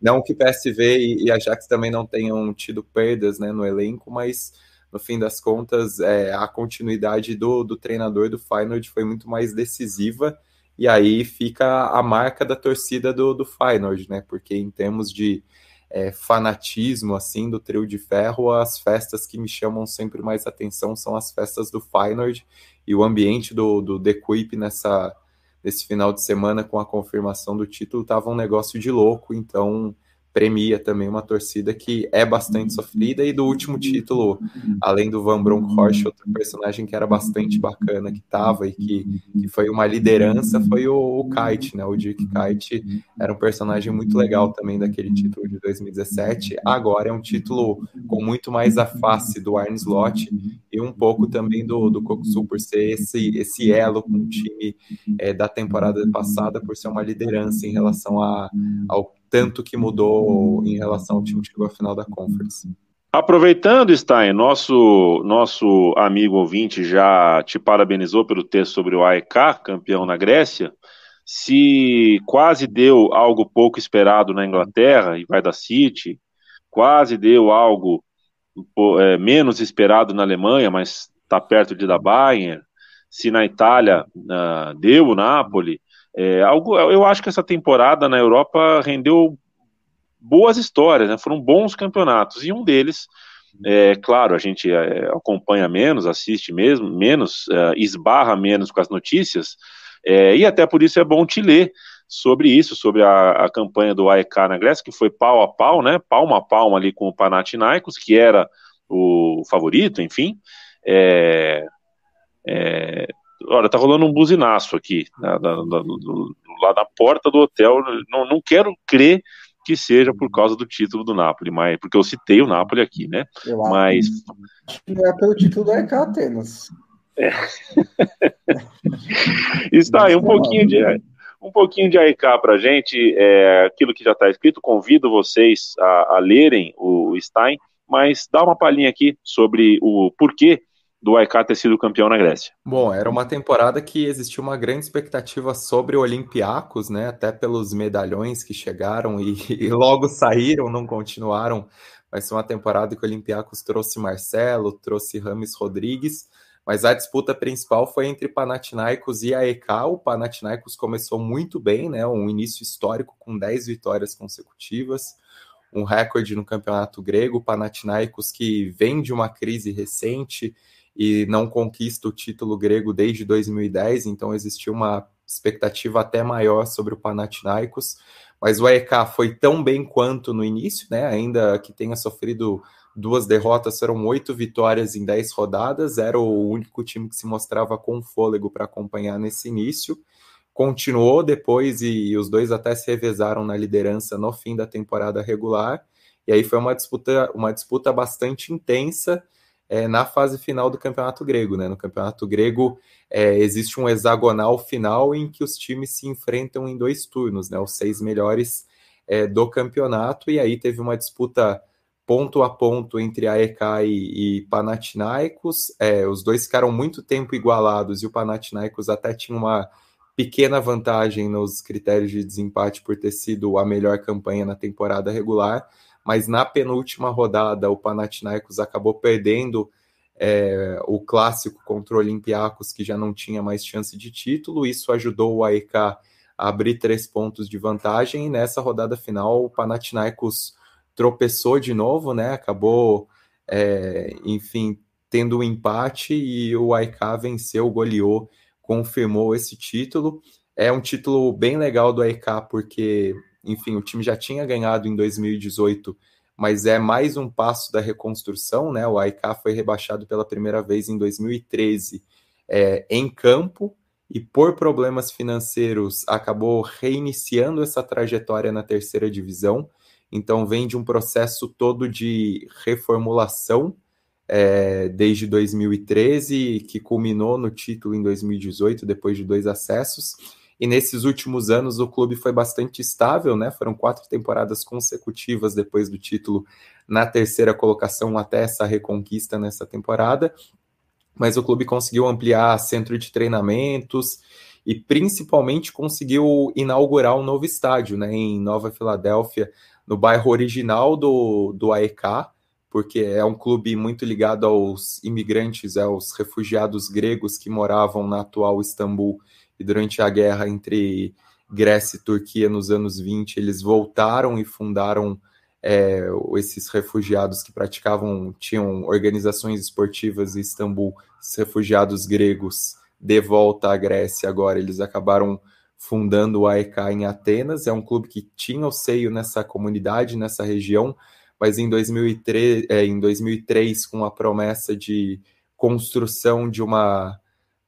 Não que PSV e Ajax também não tenham tido perdas né, no elenco, mas no fim das contas é, a continuidade do, do treinador do Feyenoord foi muito mais decisiva e aí fica a marca da torcida do, do Feyenoord, né? Porque em termos de é, fanatismo assim do trio de ferro, as festas que me chamam sempre mais atenção são as festas do Feyenoord e o ambiente do, do The Quip nessa nesse final de semana com a confirmação do título estava um negócio de louco, então premia também uma torcida que é bastante sofrida. E do último título, além do Van Bronckhorst, outro personagem que era bastante bacana, que estava e que, que foi uma liderança, foi o, o Kite, né? O Dick Kite era um personagem muito legal também daquele título de 2017. Agora é um título com muito mais a face do Arne Slot e um pouco também do, do Koksu, por ser esse, esse elo com o time é, da temporada passada, por ser uma liderança em relação a, ao tanto que mudou em relação ao time que chegou à final da Conference. Aproveitando, Stein, nosso, nosso amigo ouvinte já te parabenizou pelo texto sobre o AEK, campeão na Grécia. Se quase deu algo pouco esperado na Inglaterra, e vai da City, quase deu algo é, menos esperado na Alemanha, mas está perto de da Bayern. Se na Itália uh, deu o Napoli, é, algo, eu acho que essa temporada na Europa rendeu boas histórias, né? foram bons campeonatos, e um deles, é, claro, a gente é, acompanha menos, assiste mesmo, menos, é, esbarra menos com as notícias, é, e até por isso é bom te ler sobre isso, sobre a, a campanha do AEK na Grécia, que foi pau a pau, né, palma a palma ali com o Panathinaikos, que era o favorito, enfim, é, é, Olha, tá rolando um buzinaço aqui, na, na, na, lá na porta do hotel. Não, não quero crer que seja por causa do título do Napoli, mas porque eu citei o Napoli aqui, né? Eu mas acho que é pelo título do EK Atenas. É. Está aí um pouquinho de um pouquinho de AEK para gente, é, aquilo que já está escrito. Convido vocês a, a lerem o Stein, mas dá uma palhinha aqui sobre o porquê do AEK ter sido campeão na Grécia. Bom, era uma temporada que existia uma grande expectativa sobre o Olympiacos, né? Até pelos medalhões que chegaram e, e logo saíram, não continuaram. Vai ser uma temporada que o Olympiacos trouxe Marcelo, trouxe Rames Rodrigues, mas a disputa principal foi entre Panathinaikos e AEK. O Panathinaikos começou muito bem, né? Um início histórico com 10 vitórias consecutivas um recorde no campeonato grego, o Panathinaikos que vem de uma crise recente, e não conquista o título grego desde 2010, então existiu uma expectativa até maior sobre o Panathinaikos, mas o AEK foi tão bem quanto no início, né? Ainda que tenha sofrido duas derrotas, foram oito vitórias em dez rodadas, era o único time que se mostrava com fôlego para acompanhar nesse início. Continuou depois e, e os dois até se revezaram na liderança no fim da temporada regular. E aí foi uma disputa, uma disputa bastante intensa é, na fase final do campeonato grego. Né? No campeonato grego é, existe um hexagonal final em que os times se enfrentam em dois turnos, né? os seis melhores é, do campeonato, e aí teve uma disputa ponto a ponto entre a EK e, e Panathinaikos. É, os dois ficaram muito tempo igualados e o Panathinaikos até tinha uma pequena vantagem nos critérios de desempate por ter sido a melhor campanha na temporada regular mas na penúltima rodada o Panathinaikos acabou perdendo é, o clássico contra o Olympiacos, que já não tinha mais chance de título. Isso ajudou o AEK a abrir três pontos de vantagem. E nessa rodada final, o Panathinaikos tropeçou de novo, né? Acabou, é, enfim, tendo um empate e o AEK venceu, goleou, confirmou esse título. É um título bem legal do AEK, porque enfim, o time já tinha ganhado em 2018, mas é mais um passo da reconstrução, né? O AIK foi rebaixado pela primeira vez em 2013 é, em campo e por problemas financeiros acabou reiniciando essa trajetória na terceira divisão. Então vem de um processo todo de reformulação é, desde 2013, que culminou no título em 2018, depois de dois acessos. E nesses últimos anos o clube foi bastante estável, né? Foram quatro temporadas consecutivas depois do título na terceira colocação até essa reconquista nessa temporada. Mas o clube conseguiu ampliar centro de treinamentos e principalmente conseguiu inaugurar um novo estádio, né? Em Nova Filadélfia, no bairro original do, do AEK, porque é um clube muito ligado aos imigrantes, aos refugiados gregos que moravam na atual Istambul e durante a guerra entre Grécia e Turquia nos anos 20, eles voltaram e fundaram é, esses refugiados que praticavam, tinham organizações esportivas em Istambul, esses refugiados gregos de volta à Grécia agora, eles acabaram fundando o AEK em Atenas. É um clube que tinha o seio nessa comunidade, nessa região, mas em 2003, é, em 2003 com a promessa de construção de uma,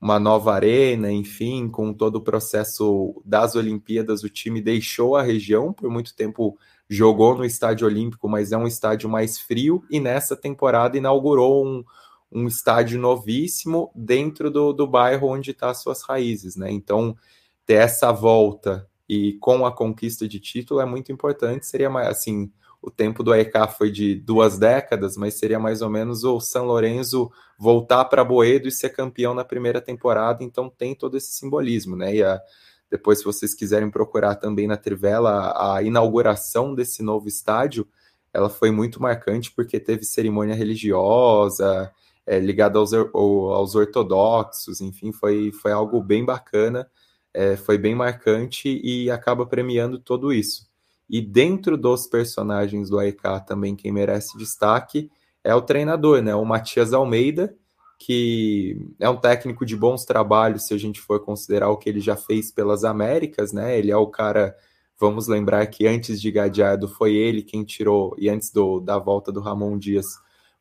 uma nova arena, enfim, com todo o processo das Olimpíadas, o time deixou a região, por muito tempo jogou no Estádio Olímpico, mas é um estádio mais frio, e nessa temporada inaugurou um, um estádio novíssimo dentro do, do bairro onde está as suas raízes, né? Então, ter essa volta e com a conquista de título é muito importante, seria mais, assim, o tempo do AEK foi de duas décadas, mas seria mais ou menos o São Lourenço voltar para Boedo e ser campeão na primeira temporada, então tem todo esse simbolismo, né? E a, depois, se vocês quiserem procurar também na Trivela a inauguração desse novo estádio, ela foi muito marcante porque teve cerimônia religiosa é, ligada aos, aos ortodoxos, enfim, foi, foi algo bem bacana, é, foi bem marcante e acaba premiando tudo isso. E dentro dos personagens do AEK também quem merece destaque é o treinador, né? O Matias Almeida, que é um técnico de bons trabalhos, se a gente for considerar o que ele já fez pelas Américas, né? Ele é o cara, vamos lembrar que antes de Gadiardo foi ele quem tirou, e antes do, da volta do Ramon Dias,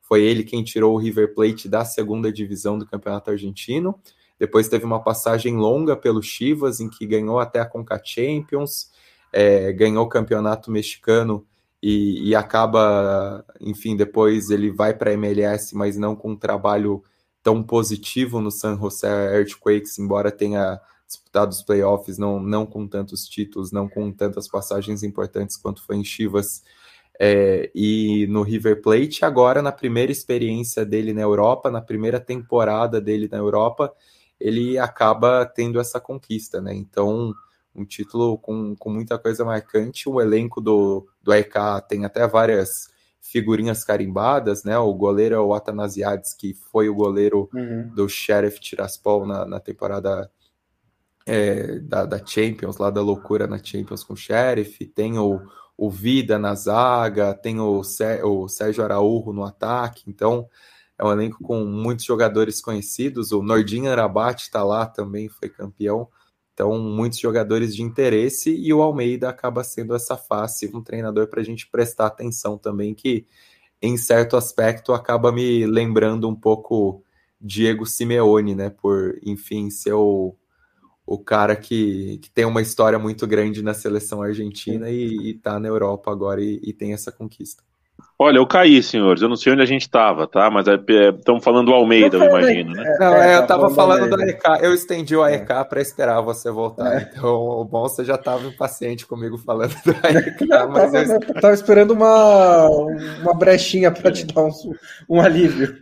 foi ele quem tirou o River Plate da segunda divisão do Campeonato Argentino. Depois teve uma passagem longa pelo Chivas, em que ganhou até a Conca Champions é, ganhou o campeonato mexicano e, e, acaba, enfim, depois ele vai para a MLS, mas não com um trabalho tão positivo no San José Earthquakes, embora tenha disputado os playoffs, não, não com tantos títulos, não com tantas passagens importantes quanto foi em Chivas é, e no River Plate. Agora, na primeira experiência dele na Europa, na primeira temporada dele na Europa, ele acaba tendo essa conquista, né? Então, um título com, com muita coisa marcante. O elenco do, do EK tem até várias figurinhas carimbadas, né? O goleiro é o Atanasiades, que foi o goleiro uhum. do Sheriff Tiraspol na, na temporada é, da, da, Champions, lá da loucura na Champions com o Sheriff. Tem o, o Vida na zaga, tem o, o Sérgio Araújo no ataque. Então, é um elenco com muitos jogadores conhecidos. O Nordin Arabat está lá também, foi campeão. Então, muitos jogadores de interesse e o Almeida acaba sendo essa face, um treinador para a gente prestar atenção também, que em certo aspecto acaba me lembrando um pouco Diego Simeone, né? Por, enfim, ser o, o cara que, que tem uma história muito grande na seleção argentina e, está na Europa agora e, e tem essa conquista. Olha, eu caí, senhores. Eu não sei onde a gente estava, tá? Mas estamos é, falando do Almeida, eu, eu imagino, né? Não, é, eu estava falando do AEK. Eu estendi o AEK é. para esperar você voltar. É. Então, o bom você já estava impaciente comigo falando do AEK. mas eu estava esperando uma, uma brechinha para te dar um, um alívio.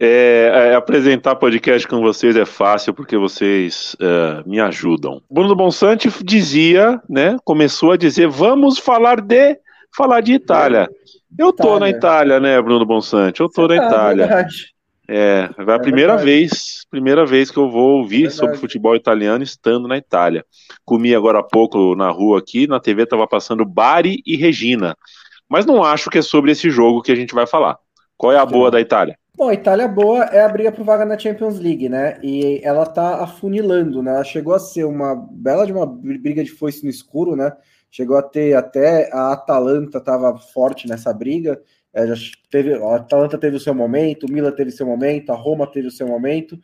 É, é, apresentar podcast com vocês é fácil porque vocês uh, me ajudam. Bruno Bonsante dizia, né? Começou a dizer: vamos falar de falar de Itália. Eu Itália. tô na Itália, né, Bruno Bonsante? Eu tô Você na tá, Itália. Verdade. É, vai a é primeira verdade. vez, primeira vez que eu vou ouvir sobre futebol italiano estando na Itália. Comi agora há pouco na rua aqui, na TV estava passando Bari e Regina. Mas não acho que é sobre esse jogo que a gente vai falar. Qual é a boa da Itália? Bom, a Itália boa é a briga por vaga na Champions League, né? E ela tá afunilando, né? Ela chegou a ser uma bela de uma briga de foice no escuro, né? Chegou a ter até a Atalanta estava forte nessa briga. É, já teve, a Atalanta teve o seu momento, o Milan teve seu momento, a Roma teve o seu momento,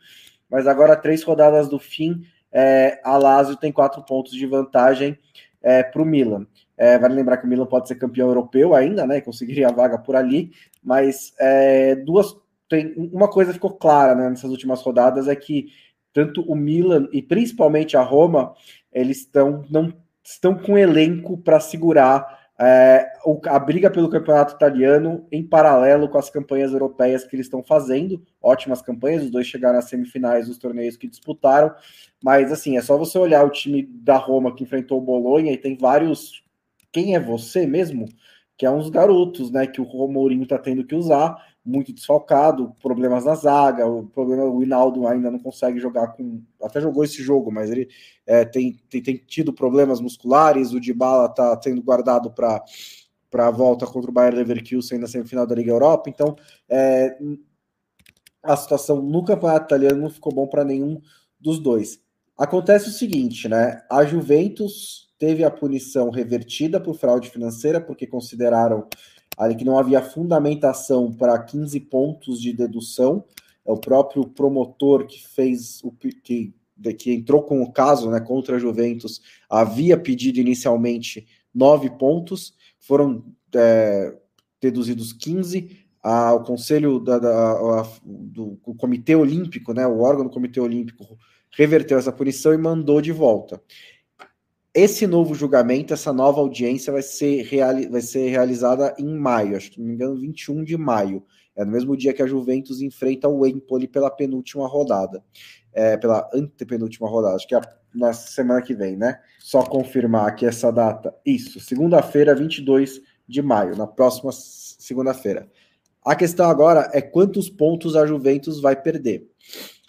mas agora três rodadas do fim, é, a Lazio tem quatro pontos de vantagem é, para o Milan. É, vale lembrar que o Milan pode ser campeão europeu ainda, né? Conseguiria a vaga por ali, mas é, duas tem uma coisa ficou clara né, nessas últimas rodadas é que tanto o Milan e principalmente a Roma eles estão não estão com elenco para segurar é, a briga pelo campeonato italiano em paralelo com as campanhas europeias que eles estão fazendo. Ótimas campanhas, os dois chegaram às semifinais dos torneios que disputaram. Mas assim, é só você olhar o time da Roma que enfrentou o Bolonha e tem vários. Quem é você mesmo? Que é uns garotos, né? Que o Mourinho está tendo que usar muito desfalcado, problemas na zaga, o problema o Hinaldo ainda não consegue jogar com. Até jogou esse jogo, mas ele é, tem, tem, tem, tido problemas musculares, o Dybala está sendo guardado para para a volta contra o Bayern Leverkusen na semifinal da Liga Europa, então é, a situação no campeonato italiano não ficou bom para nenhum dos dois. Acontece o seguinte, né? A Juventus teve a punição revertida por fraude financeira, porque consideraram ali que não havia fundamentação para 15 pontos de dedução. É o próprio promotor que fez o que, que entrou com o caso né, contra a Juventus havia pedido inicialmente 9 pontos, foram é, deduzidos 15. Ah, o Conselho da, da, a, do Comitê Olímpico, né, o órgão do Comitê Olímpico, reverteu essa punição e mandou de volta. Esse novo julgamento, essa nova audiência vai ser, reali vai ser realizada em maio, acho que não me engano, 21 de maio. É no mesmo dia que a Juventus enfrenta o Empoli pela penúltima rodada. É, pela antepenúltima rodada, acho que é na semana que vem, né? Só confirmar aqui essa data. Isso, segunda-feira, 22 de maio, na próxima segunda-feira. A questão agora é quantos pontos a Juventus vai perder.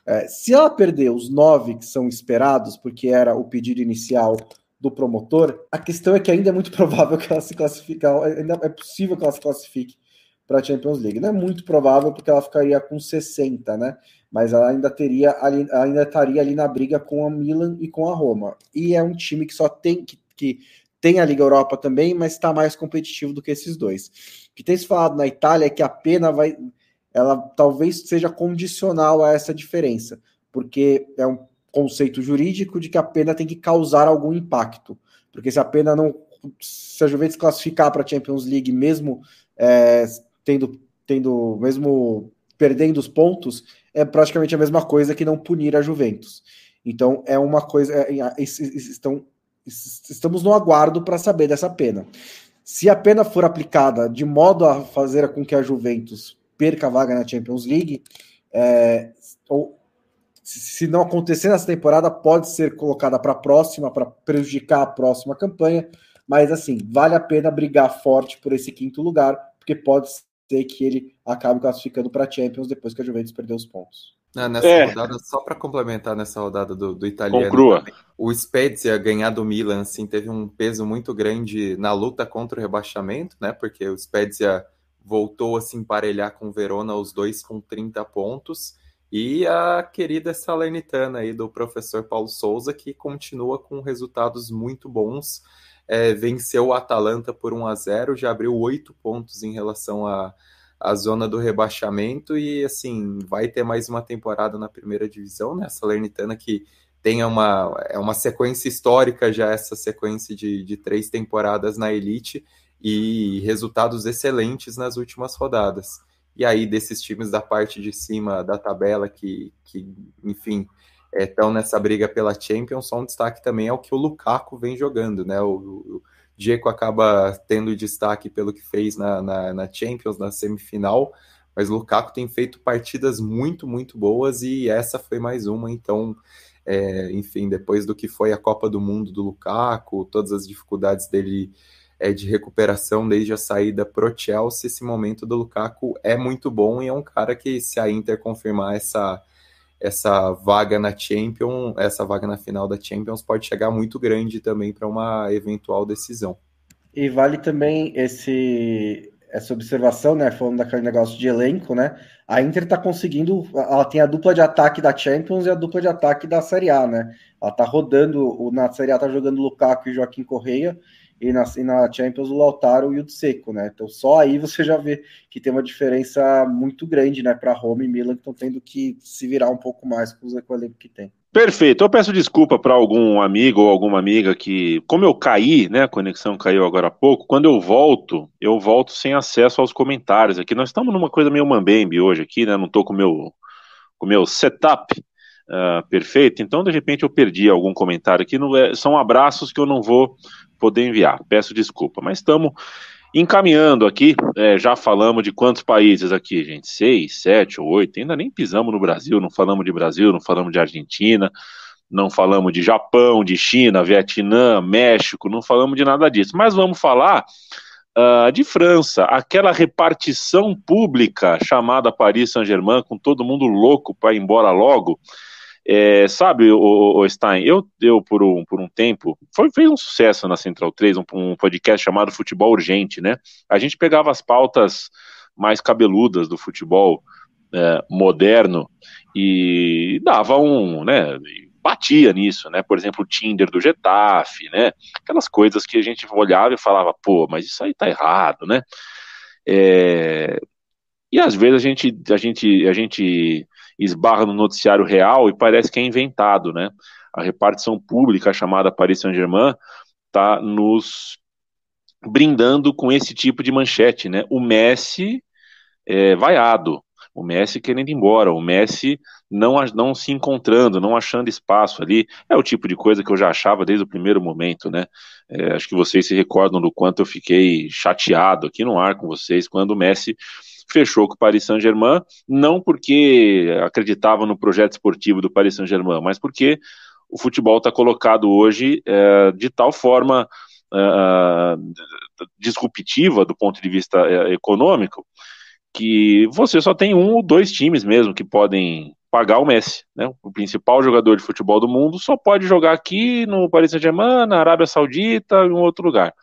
É, se ela perder os nove que são esperados, porque era o pedido inicial do promotor, a questão é que ainda é muito provável que ela se classifique, ainda é possível que ela se classifique para a Champions League. Não é muito provável porque ela ficaria com 60, né? Mas ela ainda teria ali, ainda estaria ali na briga com a Milan e com a Roma. E é um time que só tem que, que tem a Liga Europa também, mas está mais competitivo do que esses dois. O que tem se falado na Itália é que a pena vai ela talvez seja condicional a essa diferença, porque é um conceito jurídico de que a pena tem que causar algum impacto. Porque se a pena não. Se a Juventus classificar para a Champions League, mesmo é, tendo, tendo. mesmo perdendo os pontos, é praticamente a mesma coisa que não punir a Juventus. Então é uma coisa. É, é estão, estamos no aguardo para saber dessa pena. Se a pena for aplicada de modo a fazer com que a Juventus perca a vaga na Champions League, é, ou se não acontecer nessa temporada, pode ser colocada para a próxima, para prejudicar a próxima campanha. Mas assim, vale a pena brigar forte por esse quinto lugar, porque pode ser que ele acabe classificando para a Champions depois que a Juventus perdeu os pontos. Não, nessa é. rodada, só para complementar nessa rodada do, do italiano, também, o Spezia ganhar do Milan assim, teve um peso muito grande na luta contra o rebaixamento, né? Porque o Spezia voltou a se emparelhar com o Verona, os dois com 30 pontos. E a querida Salernitana aí do professor Paulo Souza, que continua com resultados muito bons. É, venceu o Atalanta por 1 a 0 já abriu oito pontos em relação à, à zona do rebaixamento e assim vai ter mais uma temporada na primeira divisão, né? A Salernitana que tem uma, é uma sequência histórica já, essa sequência de, de três temporadas na elite e resultados excelentes nas últimas rodadas. E aí, desses times da parte de cima da tabela, que, que enfim, estão é, nessa briga pela Champions, só um destaque também é o que o Lukaku vem jogando, né? O, o Diego acaba tendo destaque pelo que fez na, na, na Champions, na semifinal, mas o Lukaku tem feito partidas muito, muito boas e essa foi mais uma, então. É, enfim, depois do que foi a Copa do Mundo do Lukaku, todas as dificuldades dele é, de recuperação desde a saída pro Chelsea, esse momento do Lukaku é muito bom e é um cara que, se a Inter confirmar essa, essa vaga na Champions, essa vaga na final da Champions, pode chegar muito grande também para uma eventual decisão. E vale também esse essa observação, né? Falando daquele negócio de elenco, né? A Inter tá conseguindo. Ela tem a dupla de ataque da Champions e a dupla de ataque da Série A, né? Ela tá rodando. Na Série A tá jogando Lukaku e Joaquim Correia e na, e na Champions o Lautaro e o Seco, né? Então só aí você já vê que tem uma diferença muito grande, né, para Roma e Milan que estão tendo que se virar um pouco mais com o elenco que tem. Perfeito. Eu peço desculpa para algum amigo ou alguma amiga que, como eu caí, né, a conexão caiu agora há pouco, quando eu volto, eu volto sem acesso aos comentários aqui. Nós estamos numa coisa meio mambembe hoje aqui, né? Não estou com meu com meu setup uh, perfeito, então de repente eu perdi algum comentário aqui. Não é, são abraços que eu não vou poder enviar. Peço desculpa, mas estamos encaminhando aqui. É, já falamos de quantos países aqui, gente? Seis, sete ou oito. Ainda nem pisamos no Brasil. Não falamos de Brasil, não falamos de Argentina, não falamos de Japão, de China, Vietnã, México. Não falamos de nada disso. Mas vamos falar. Uh, de França, aquela repartição pública chamada Paris Saint-Germain, com todo mundo louco para ir embora logo, é, sabe, o, Stein, eu, eu por, um, por um tempo, foi, fez um sucesso na Central 3, um, um podcast chamado Futebol Urgente, né? A gente pegava as pautas mais cabeludas do futebol é, moderno e dava um, né? batia nisso, né? Por exemplo, o Tinder do Getafe, né? Aquelas coisas que a gente olhava e falava, pô, mas isso aí tá errado, né? É... E às vezes a gente, a gente, a gente esbarra no noticiário real e parece que é inventado, né? A repartição pública chamada Paris Saint-Germain está nos brindando com esse tipo de manchete, né? O Messi é, vaiado, o Messi querendo ir embora, o Messi não, não se encontrando, não achando espaço ali. É o tipo de coisa que eu já achava desde o primeiro momento, né? É, acho que vocês se recordam do quanto eu fiquei chateado aqui no ar com vocês quando o Messi fechou com o Paris Saint-Germain, não porque acreditava no projeto esportivo do Paris Saint-Germain, mas porque o futebol está colocado hoje é, de tal forma uh, disruptiva do ponto de vista uh, econômico que você só tem um ou dois times mesmo que podem pagar o Messi, né? O principal jogador de futebol do mundo só pode jogar aqui no Paris Saint-Germain, na Arábia Saudita, em outro lugar.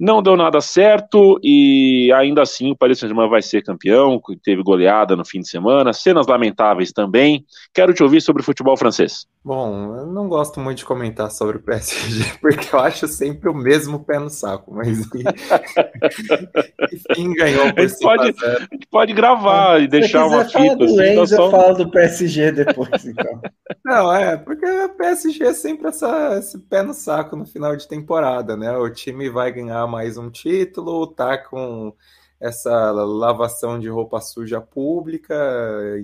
Não deu nada certo e ainda assim o Paris Saint-Germain vai ser campeão, teve goleada no fim de semana, cenas lamentáveis também. Quero te ouvir sobre o futebol francês. Bom, eu não gosto muito de comentar sobre o PSG, porque eu acho sempre o mesmo pé no saco, mas enfim, ganhou por a gente, pode, a gente pode gravar e deixar uma fita. Do assim, Enzo, só... fala do PSG depois, então. Não, é, porque o PSG é sempre essa, esse pé no saco no final de temporada, né? O time vai ganhar mais um título, tá com essa lavação de roupa suja pública,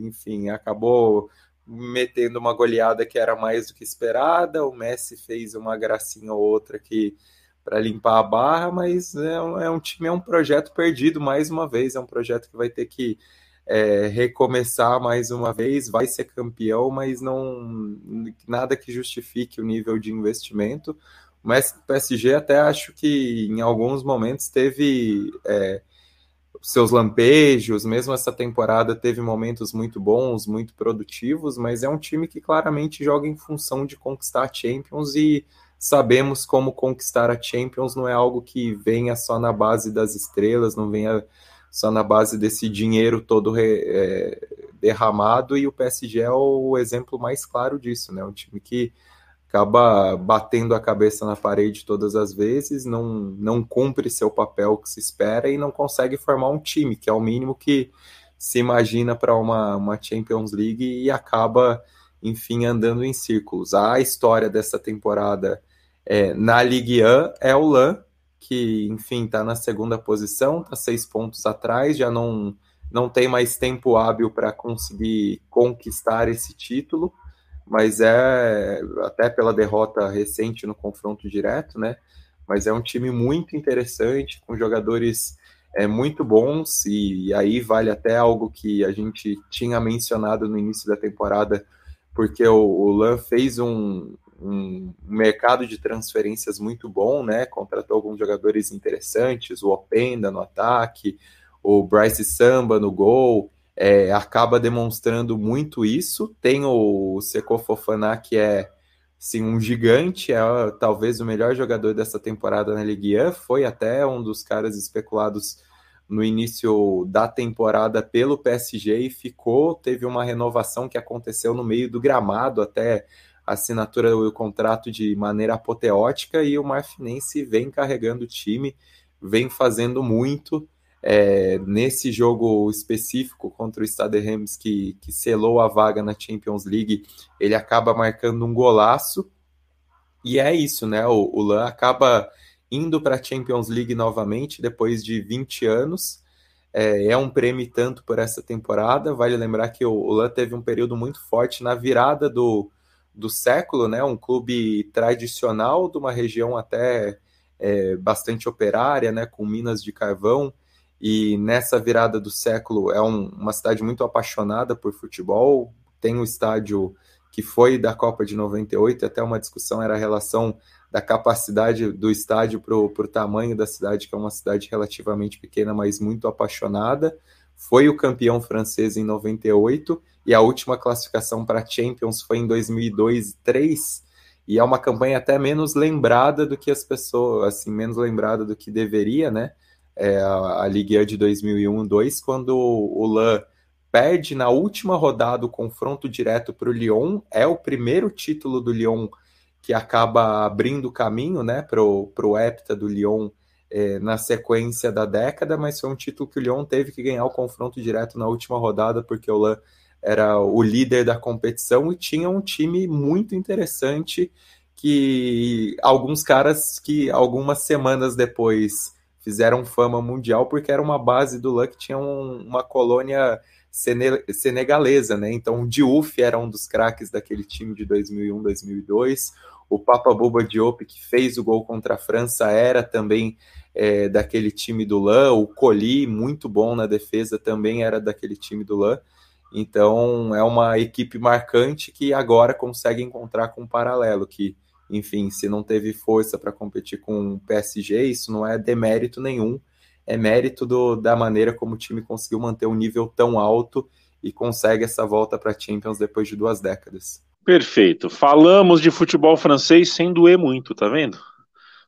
enfim, acabou metendo uma goleada que era mais do que esperada. O Messi fez uma gracinha ou outra aqui para limpar a barra, mas é um, é um, time, é um projeto perdido mais uma vez. É um projeto que vai ter que é, recomeçar mais uma vez. Vai ser campeão, mas não nada que justifique o nível de investimento. Mas o PSG até acho que em alguns momentos teve é, seus lampejos, mesmo essa temporada teve momentos muito bons, muito produtivos, mas é um time que claramente joga em função de conquistar a Champions e sabemos como conquistar a Champions não é algo que venha só na base das estrelas, não venha só na base desse dinheiro todo re, é, derramado, e o PSG é o exemplo mais claro disso, né? Um time que acaba batendo a cabeça na parede todas as vezes, não, não cumpre seu papel que se espera e não consegue formar um time, que é o mínimo que se imagina para uma, uma Champions League e acaba, enfim, andando em círculos. A história dessa temporada é, na Ligue 1 é o LAN, que, enfim, está na segunda posição, está seis pontos atrás, já não, não tem mais tempo hábil para conseguir conquistar esse título mas é até pela derrota recente no confronto direto, né? Mas é um time muito interessante, com jogadores é, muito bons, e, e aí vale até algo que a gente tinha mencionado no início da temporada, porque o, o Lan fez um, um mercado de transferências muito bom, né? Contratou alguns jogadores interessantes, o Openda no ataque, o Bryce Samba no gol, é, acaba demonstrando muito isso. Tem o Seco Fofana, que é sim, um gigante, é talvez o melhor jogador dessa temporada na Ligue 1, foi até um dos caras especulados no início da temporada pelo PSG e ficou, teve uma renovação que aconteceu no meio do gramado até a assinatura do contrato de maneira apoteótica e o Marfinense vem carregando o time, vem fazendo muito, é, nesse jogo específico contra o Stade Reims, que, que selou a vaga na Champions League, ele acaba marcando um golaço. E é isso, né? O, o Lan acaba indo para a Champions League novamente depois de 20 anos. É, é, um prêmio tanto por essa temporada. Vale lembrar que o, o Lan teve um período muito forte na virada do, do século, né? Um clube tradicional de uma região até é, bastante operária, né? Com minas de carvão e nessa virada do século é um, uma cidade muito apaixonada por futebol. Tem um estádio que foi da Copa de 98, até uma discussão era a relação da capacidade do estádio para o tamanho da cidade, que é uma cidade relativamente pequena, mas muito apaixonada. Foi o campeão francês em 98 e a última classificação para Champions foi em 2002 2003 e é uma campanha até menos lembrada do que as pessoas, assim, menos lembrada do que deveria, né? É, a, a Ligue 1 de 2001-2, quando o Lan perde na última rodada o confronto direto para o Lyon. É o primeiro título do Lyon que acaba abrindo caminho né, para o hepta do Lyon é, na sequência da década, mas foi um título que o Lyon teve que ganhar o confronto direto na última rodada, porque o Lan era o líder da competição e tinha um time muito interessante que alguns caras que algumas semanas depois fizeram fama mundial porque era uma base do que tinha um, uma colônia senegalesa, né? Então o Diouf era um dos craques daquele time de 2001, 2002. O Papa Boba Diop, que fez o gol contra a França, era também é, daquele time do Lan. O Colli, muito bom na defesa, também era daquele time do Lan. Então é uma equipe marcante que agora consegue encontrar com um paralelo, que, enfim, se não teve força para competir com o PSG, isso não é demérito nenhum é mérito do, da maneira como o time conseguiu manter um nível tão alto e consegue essa volta para a Champions depois de duas décadas. Perfeito. Falamos de futebol francês sem doer muito, tá vendo?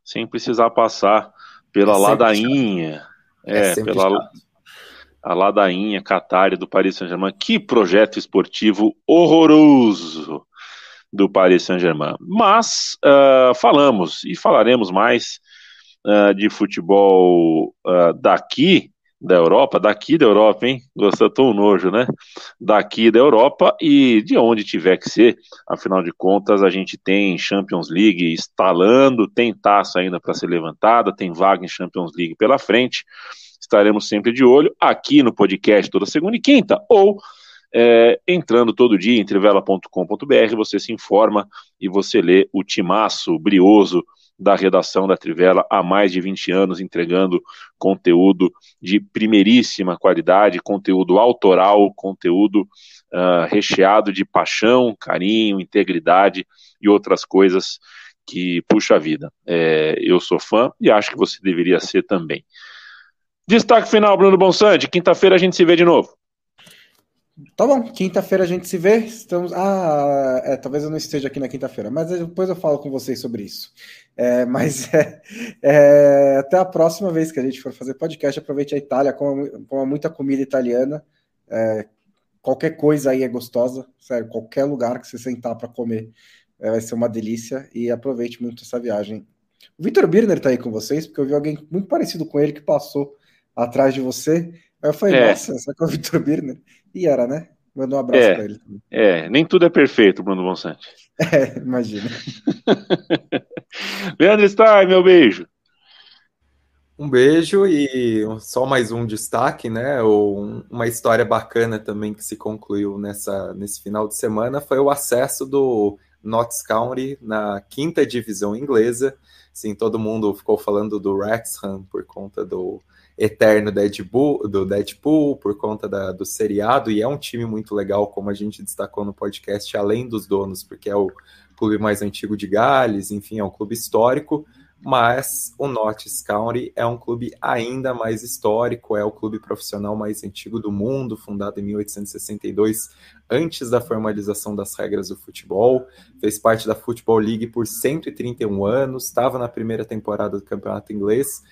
Sem precisar passar pela é ladainha. É, é pela chato. a ladainha Qatar do Paris Saint-Germain. Que projeto esportivo horroroso do Paris Saint-Germain. Mas uh, falamos e falaremos mais uh, de futebol uh, daqui da Europa, daqui da Europa, hein? Gostou tão nojo, né? Daqui da Europa e de onde tiver que ser. Afinal de contas, a gente tem Champions League instalando, tem taça ainda para ser levantada, tem vaga em Champions League pela frente. Estaremos sempre de olho aqui no podcast toda segunda e quinta, ou é, entrando todo dia em trivela.com.br, você se informa e você lê o timaço brioso da redação da Trivela há mais de 20 anos, entregando conteúdo de primeiríssima qualidade, conteúdo autoral, conteúdo uh, recheado de paixão, carinho, integridade e outras coisas que puxa a vida. É, eu sou fã e acho que você deveria ser também. Destaque final, Bruno Bonsante. Quinta-feira a gente se vê de novo. Tá bom, quinta-feira a gente se vê. Estamos. Ah, é, talvez eu não esteja aqui na quinta-feira, mas depois eu falo com vocês sobre isso. É, mas é, é, até a próxima vez que a gente for fazer podcast, aproveite a Itália, coma, coma muita comida italiana. É, qualquer coisa aí é gostosa, sério, qualquer lugar que você sentar para comer é, vai ser uma delícia e aproveite muito essa viagem. O Vitor Birner tá aí com vocês, porque eu vi alguém muito parecido com ele que passou atrás de você. Aí eu falei, é. nossa, será que é o Vitor Birner? E era, né? Manda um abraço é, para ele. É, nem tudo é perfeito, Bruno Bonsante. É, imagina. Leandro Stein, meu beijo. Um beijo e só mais um destaque, né? Uma história bacana também que se concluiu nessa, nesse final de semana foi o acesso do Notts County na quinta divisão inglesa. Sim, todo mundo ficou falando do Wrexham por conta do eterno do Deadpool por conta da, do seriado, e é um time muito legal, como a gente destacou no podcast, além dos donos, porque é o clube mais antigo de Gales, enfim, é um clube histórico, mas o Notts County é um clube ainda mais histórico, é o clube profissional mais antigo do mundo, fundado em 1862, antes da formalização das regras do futebol, fez parte da Football League por 131 anos, estava na primeira temporada do campeonato inglês,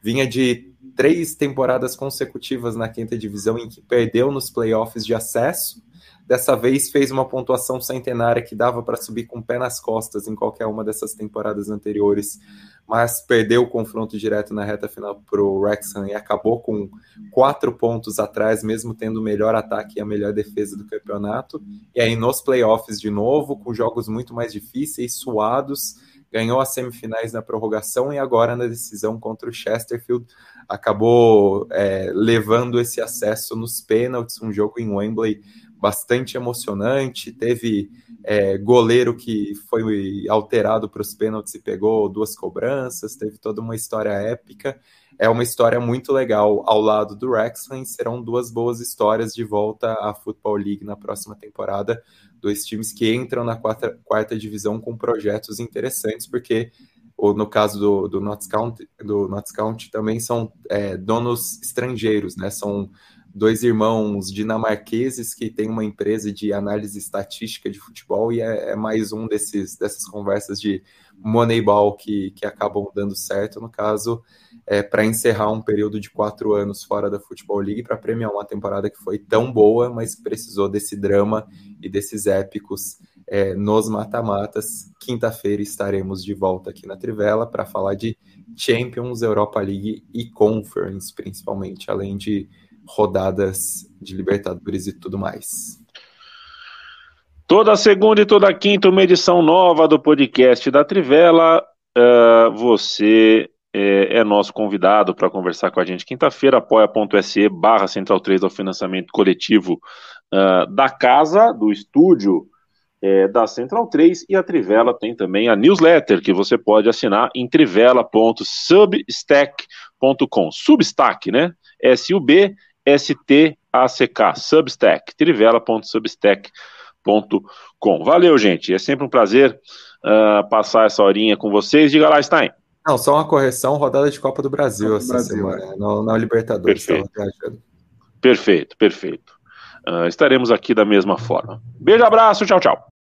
vinha de três temporadas consecutivas na quinta divisão em que perdeu nos playoffs de acesso. Dessa vez fez uma pontuação centenária que dava para subir com o pé nas costas em qualquer uma dessas temporadas anteriores, mas perdeu o confronto direto na reta final para o Wrexham e acabou com quatro pontos atrás, mesmo tendo o melhor ataque e a melhor defesa do campeonato. E aí nos playoffs de novo, com jogos muito mais difíceis, suados, ganhou as semifinais na prorrogação e agora na decisão contra o Chesterfield acabou é, levando esse acesso nos pênaltis, um jogo em Wembley bastante emocionante, teve é, goleiro que foi alterado para os pênaltis e pegou duas cobranças, teve toda uma história épica, é uma história muito legal ao lado do Wrexham, serão duas boas histórias de volta à Football League na próxima temporada, dois times que entram na quarta, quarta divisão com projetos interessantes, porque ou no caso do, do Notts County, do Notts County também são é, donos estrangeiros, né? São dois irmãos dinamarqueses que têm uma empresa de análise estatística de futebol e é, é mais um desses dessas conversas de Moneyball que, que acabam dando certo, no caso, é, para encerrar um período de quatro anos fora da Futebol League, para premiar uma temporada que foi tão boa, mas que precisou desse drama e desses épicos é, nos mata-matas. Quinta-feira estaremos de volta aqui na Trivela para falar de Champions, Europa League e Conference, principalmente, além de rodadas de Libertadores e tudo mais. Toda segunda e toda quinta, uma edição nova do podcast da Trivela. Uh, você é, é, nosso convidado para conversar com a gente quinta-feira, apoia.se barra Central 3 ao financiamento coletivo uh, da casa, do estúdio é, da Central 3 e a Trivela tem também a newsletter que você pode assinar em trivela.substack.com. Substack, né? S-U-B-S-T-A-C-K, Substack, trivela.substack.com. Valeu, gente. É sempre um prazer uh, passar essa horinha com vocês. Diga lá, Stein. Não, só uma correção, rodada de Copa do Brasil Copa essa Brasil, semana, é. não, não Libertadores. Perfeito, perfeito. perfeito. Uh, estaremos aqui da mesma forma. Beijo, abraço, tchau, tchau.